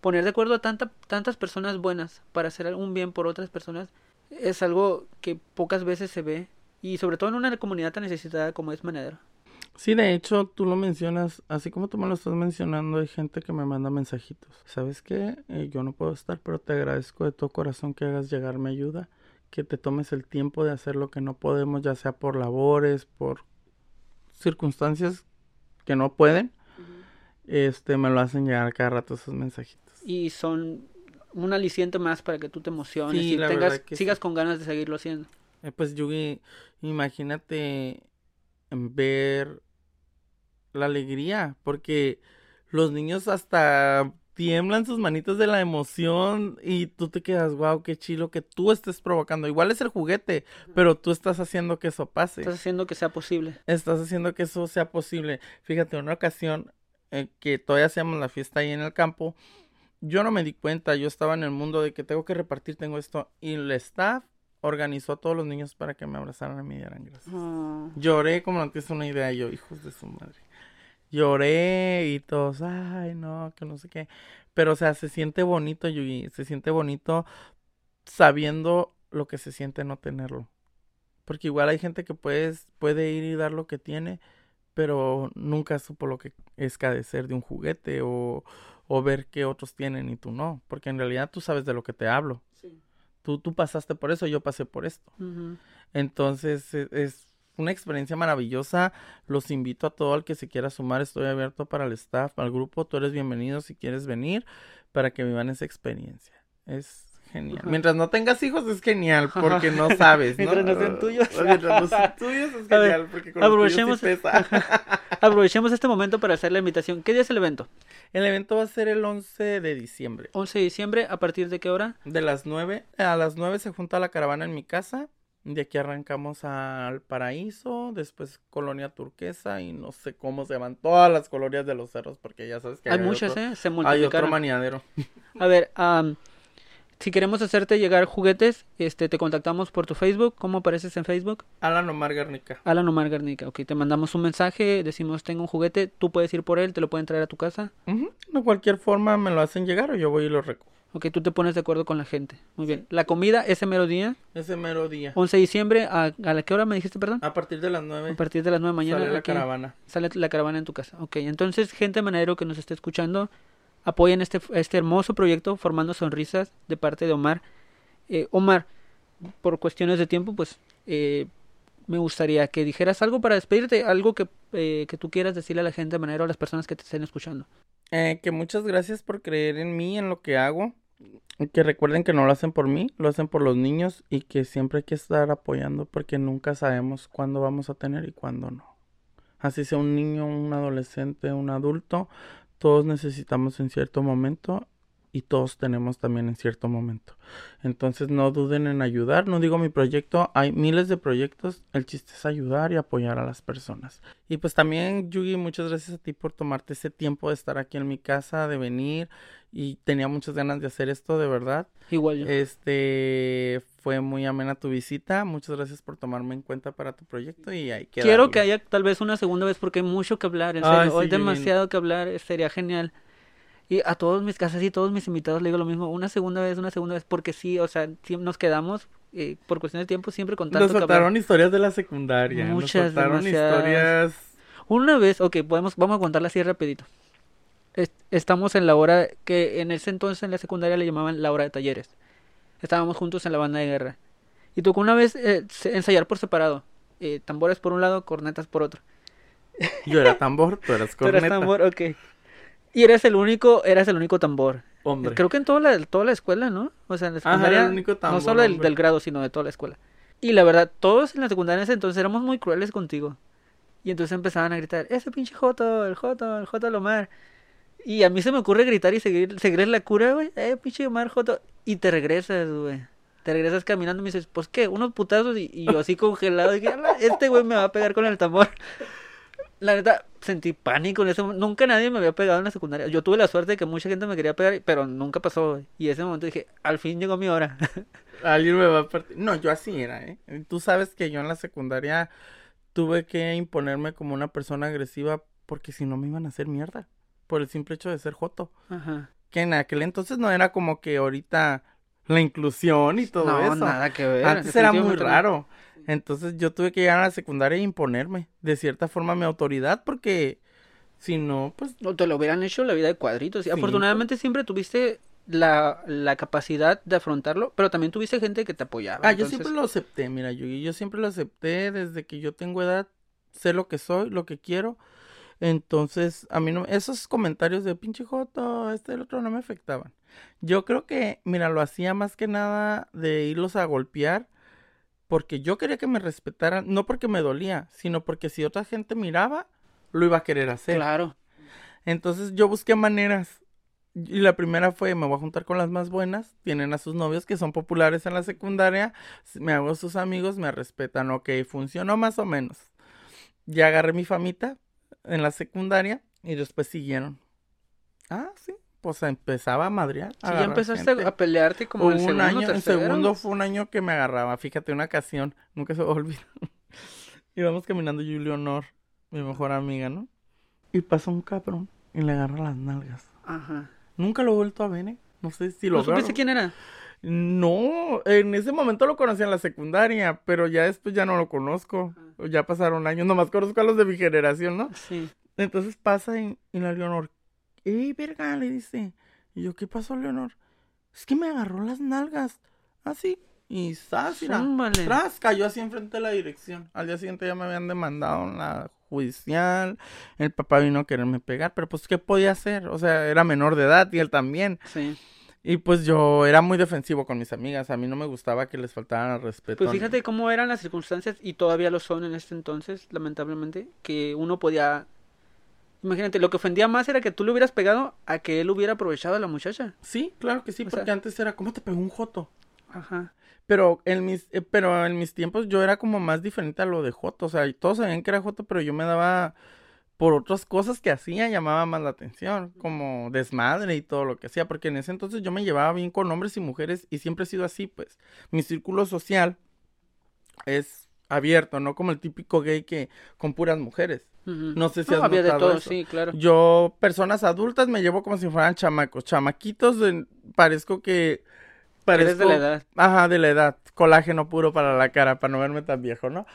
poner de acuerdo a tanta, tantas personas buenas para hacer un bien por otras personas, es algo que pocas veces se ve. Y sobre todo en una comunidad tan necesitada como es Manedro. Sí, de hecho, tú lo mencionas, así como tú me lo estás mencionando, hay gente que me manda mensajitos. ¿Sabes qué? Eh, yo no puedo estar, pero te agradezco de todo corazón que hagas llegar mi ayuda, que te tomes el tiempo de hacer lo que no podemos, ya sea por labores, por circunstancias que no pueden. Este, me lo hacen llegar cada rato esos mensajitos. Y son un aliciente más para que tú te emociones Sí, y tengas, sigas sí. con ganas de seguirlo haciendo. Eh, pues Yugi, imagínate ver la alegría, porque los niños hasta tiemblan sus manitos de la emoción y tú te quedas, wow, qué chilo que tú estés provocando. Igual es el juguete, pero tú estás haciendo que eso pase. Estás haciendo que sea posible. Estás haciendo que eso sea posible. Fíjate, una ocasión eh, que todavía hacíamos la fiesta ahí en el campo, yo no me di cuenta, yo estaba en el mundo de que tengo que repartir, tengo esto, y el staff organizó a todos los niños para que me abrazaran y me dieran gracias. Oh, Lloré como no tienes una idea, yo, hijos de su madre. Lloré y todos, ay, no, que no sé qué. Pero, o sea, se siente bonito, Yugi, se siente bonito sabiendo lo que se siente no tenerlo. Porque igual hay gente que puedes, puede ir y dar lo que tiene, pero nunca supo lo que es carecer de un juguete o, o ver que otros tienen y tú no. Porque en realidad tú sabes de lo que te hablo. Tú, tú pasaste por eso, yo pasé por esto. Entonces e- es una experiencia maravillosa. Los invito a todo el que se quiera sumar. Estoy abierto para el staff, al grupo. Tú eres bienvenido si quieres venir para que vivan esa experiencia. Es genial. Ajá. Mientras no tengas hijos es genial porque no sabes, ¿no? Mientras no sean tuyos. Mientras no sean tuyos es ver, genial porque con los tuyos sí aprovechemos- pesa. Aprovechemos este momento para hacer la invitación. ¿Qué día es el evento? El evento va a ser el 11 de diciembre. 11 de diciembre, ¿a partir de qué hora? De las 9 a las 9 se junta la caravana en mi casa. De aquí arrancamos al Paraíso, después Colonia Turquesa y no sé cómo se llaman todas las colonias de los cerros porque ya sabes que Hay muchas, otro, ¿eh? Se hay otro multiplicaron. maniadero. A ver, am, si queremos hacerte llegar juguetes, este, te contactamos por tu Facebook. ¿Cómo apareces en Facebook? Alan Omar Garnica. Alan Omar Garnica. Ok, te mandamos un mensaje, decimos tengo un juguete, tú puedes ir por él, te lo pueden traer a tu casa. De cualquier forma me lo hacen llegar o yo voy y lo recojo. Ok, tú te pones de acuerdo con la gente. Muy bien. La comida ese mero día, Ese mero día. 11 de diciembre, ¿a, a la qué hora me dijiste, perdón? A partir de las nueve A partir de las 9 de mañana. sale la aquí caravana. Sale la caravana en tu casa. Ok, entonces, gente manadero que nos esté escuchando, apoyen este, este hermoso proyecto Formando Sonrisas de parte de Omar. Eh, Omar, por cuestiones de tiempo, pues eh, me gustaría que dijeras algo para despedirte, algo que, eh, que tú quieras decirle a la gente manadero, a las personas que te estén escuchando. Eh, que muchas gracias por creer en mí, en lo que hago. Que recuerden que no lo hacen por mí, lo hacen por los niños y que siempre hay que estar apoyando porque nunca sabemos cuándo vamos a tener y cuándo no. Así sea un niño, un adolescente, un adulto, todos necesitamos en cierto momento y todos tenemos también en cierto momento. Entonces no duden en ayudar, no digo mi proyecto, hay miles de proyectos, el chiste es ayudar y apoyar a las personas. Y pues también, Yugi, muchas gracias a ti por tomarte ese tiempo de estar aquí en mi casa, de venir y tenía muchas ganas de hacer esto, de verdad. Igual yo. Este fue muy amena tu visita, muchas gracias por tomarme en cuenta para tu proyecto y hay que Quiero darle. que haya tal vez una segunda vez porque hay mucho que hablar, en Ay, serio. Sí, Yulín. demasiado que hablar, sería genial. Y a todos mis casas y todos mis invitados le digo lo mismo, una segunda vez, una segunda vez, porque sí, o sea, sí nos quedamos eh, por cuestiones de tiempo siempre con tanto Nos hablar. faltaron historias de la secundaria, Muchas, nos demasiadas. historias Una vez, ok, podemos, vamos a contarla así rapidito. Es- Estamos en la hora que en ese entonces en la secundaria le llamaban la hora de talleres. Estábamos juntos en la banda de guerra. Y tocó una vez eh, ensayar por separado. Eh, tambores por un lado, cornetas por otro. Yo era tambor, tú eras Tú eras corneta. tambor, ok. Y eras el único, eras el único tambor. Hombre. Creo que en toda la, toda la escuela, ¿no? O sea, en la Ajá, era secundaria, el único tambor, no solo del, grado, sino de toda la escuela. Y la verdad, todos en la secundaria en ese entonces éramos muy crueles contigo. Y entonces empezaban a gritar, ese pinche Joto, el Joto, el Joto Lomar. Y a mí se me ocurre gritar y seguir, seguir la cura, güey. Eh, pinche Omar Joto. Y te regresas, güey. Te regresas caminando y me dices, pues qué, unos putazos. Y, y yo así congelado. Y dije, "Ala, este güey me va a pegar con el tambor. La neta, sentí pánico en ese momento. Nunca nadie me había pegado en la secundaria. Yo tuve la suerte de que mucha gente me quería pegar, pero nunca pasó. Y ese momento dije, al fin llegó mi hora. Alguien me va a partir. No, yo así era, ¿eh? Tú sabes que yo en la secundaria tuve que imponerme como una persona agresiva porque si no me iban a hacer mierda. Por el simple hecho de ser joto. Ajá. Que en aquel entonces no era como que ahorita la inclusión y todo no, eso. nada que ver. Antes era muy no. Entonces yo tuve que llegar a la secundaria e imponerme de cierta forma mi autoridad porque si no, pues No, te lo hubieran hecho la vida de cuadritos. Sí, afortunadamente siempre tuviste la, la capacidad de afrontarlo, pero también tuviste gente que te apoyaba. Ah, yo siempre lo acepté, mira, Yugi, yo siempre lo acepté desde que yo tengo edad, sé lo que soy, lo que quiero. Entonces, a mí no, esos comentarios de pinche joto, este y el otro no me afectaban. Yo creo que, mira, lo hacía más que nada de irlos a golpear porque yo quería que me respetaran, no porque me dolía, sino porque si otra gente miraba, lo iba a querer hacer. Claro. Entonces yo busqué maneras. Y la primera fue, me voy a juntar con las más buenas, tienen a sus novios que son populares en la secundaria, me hago sus amigos, me respetan, ok, funcionó más o menos. Ya agarré mi famita en la secundaria y después siguieron. Ah, sí, pues empezaba a madrear. A ya empezaste gente. a pelearte como el un segundo, año, el tercero. segundo fue un año que me agarraba, fíjate, una ocasión, nunca se me va a olvidar. Íbamos caminando yo y Leonor, mi mejor amiga, ¿no? Y pasó un cabrón y le agarra las nalgas. Ajá. Nunca lo he vuelto a ver, ¿eh? No sé si lo ¿No supiste quién era? No, en ese momento lo conocí en la secundaria, pero ya después ya no lo conozco. Ya pasaron años, nomás conozco a los de mi generación, ¿no? Sí. Entonces pasa y, y la Leonor, ¡Ey, verga! le dice. Y yo, ¿qué pasó, Leonor? Es que me agarró las nalgas. Así. Y ¡zas! mira, Zúmbale. tras, cayó así enfrente de la dirección. Al día siguiente ya me habían demandado en la judicial. El papá vino a quererme pegar, pero pues, ¿qué podía hacer? O sea, era menor de edad y él también. Sí. Y pues yo era muy defensivo con mis amigas. A mí no me gustaba que les faltaran al respeto. Pues fíjate cómo eran las circunstancias y todavía lo son en este entonces, lamentablemente, que uno podía... Imagínate, lo que ofendía más era que tú le hubieras pegado a que él hubiera aprovechado a la muchacha. Sí, claro que sí, O porque sea- antes era, ¿cómo te pegó un joto? Ajá. Pero en mis, eh, pero en mis tiempos yo era como más diferente a lo de Joto. O sea, todos sabían que era Joto, pero yo me daba por otras cosas que hacía, llamaba más la atención, como desmadre y todo lo que hacía, porque en ese entonces yo me llevaba bien con hombres y mujeres y siempre he sido así, pues. Mi círculo social es abierto, no como el típico gay que con puras mujeres. No sé si No, has había de todo, eso. sí, claro. Yo, personas adultas, me llevo como si fueran chamacos. Chamaquitos, de- parezco que... Eres de la edad. Ajá, de la edad. Colágeno puro para la cara, para no verme tan viejo, ¿no?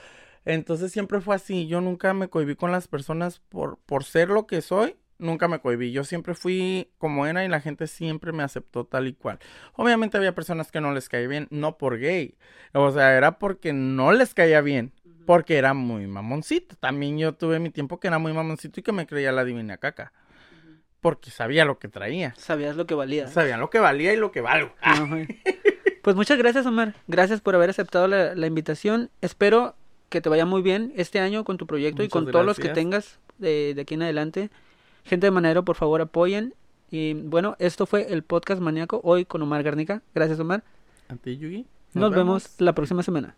Entonces siempre fue así. Yo nunca me cohibí con las personas por, por ser lo que soy. Nunca me cohibí. Yo siempre fui como era y la gente siempre me aceptó tal y cual. Obviamente había personas que no les caía bien, no por gay. O sea, era porque no les caía bien. Porque era muy mamoncito. También yo tuve mi tiempo que era muy mamoncito y que me creía la divina caca. Porque sabía lo que traía. Sabías lo que valía. Sabía lo que valía y lo que valgo. Ajá. Pues muchas gracias, Omar. Gracias por haber aceptado la, la invitación. Espero que te vaya muy bien este año con tu proyecto y con todos los que tengas de, de aquí en adelante. Gente de Manero, por favor, apoyen. Y bueno, esto fue el podcast maníaco hoy con Omar Garnica. Gracias, Omar. A Yugi. Nos, vemos. la próxima semana.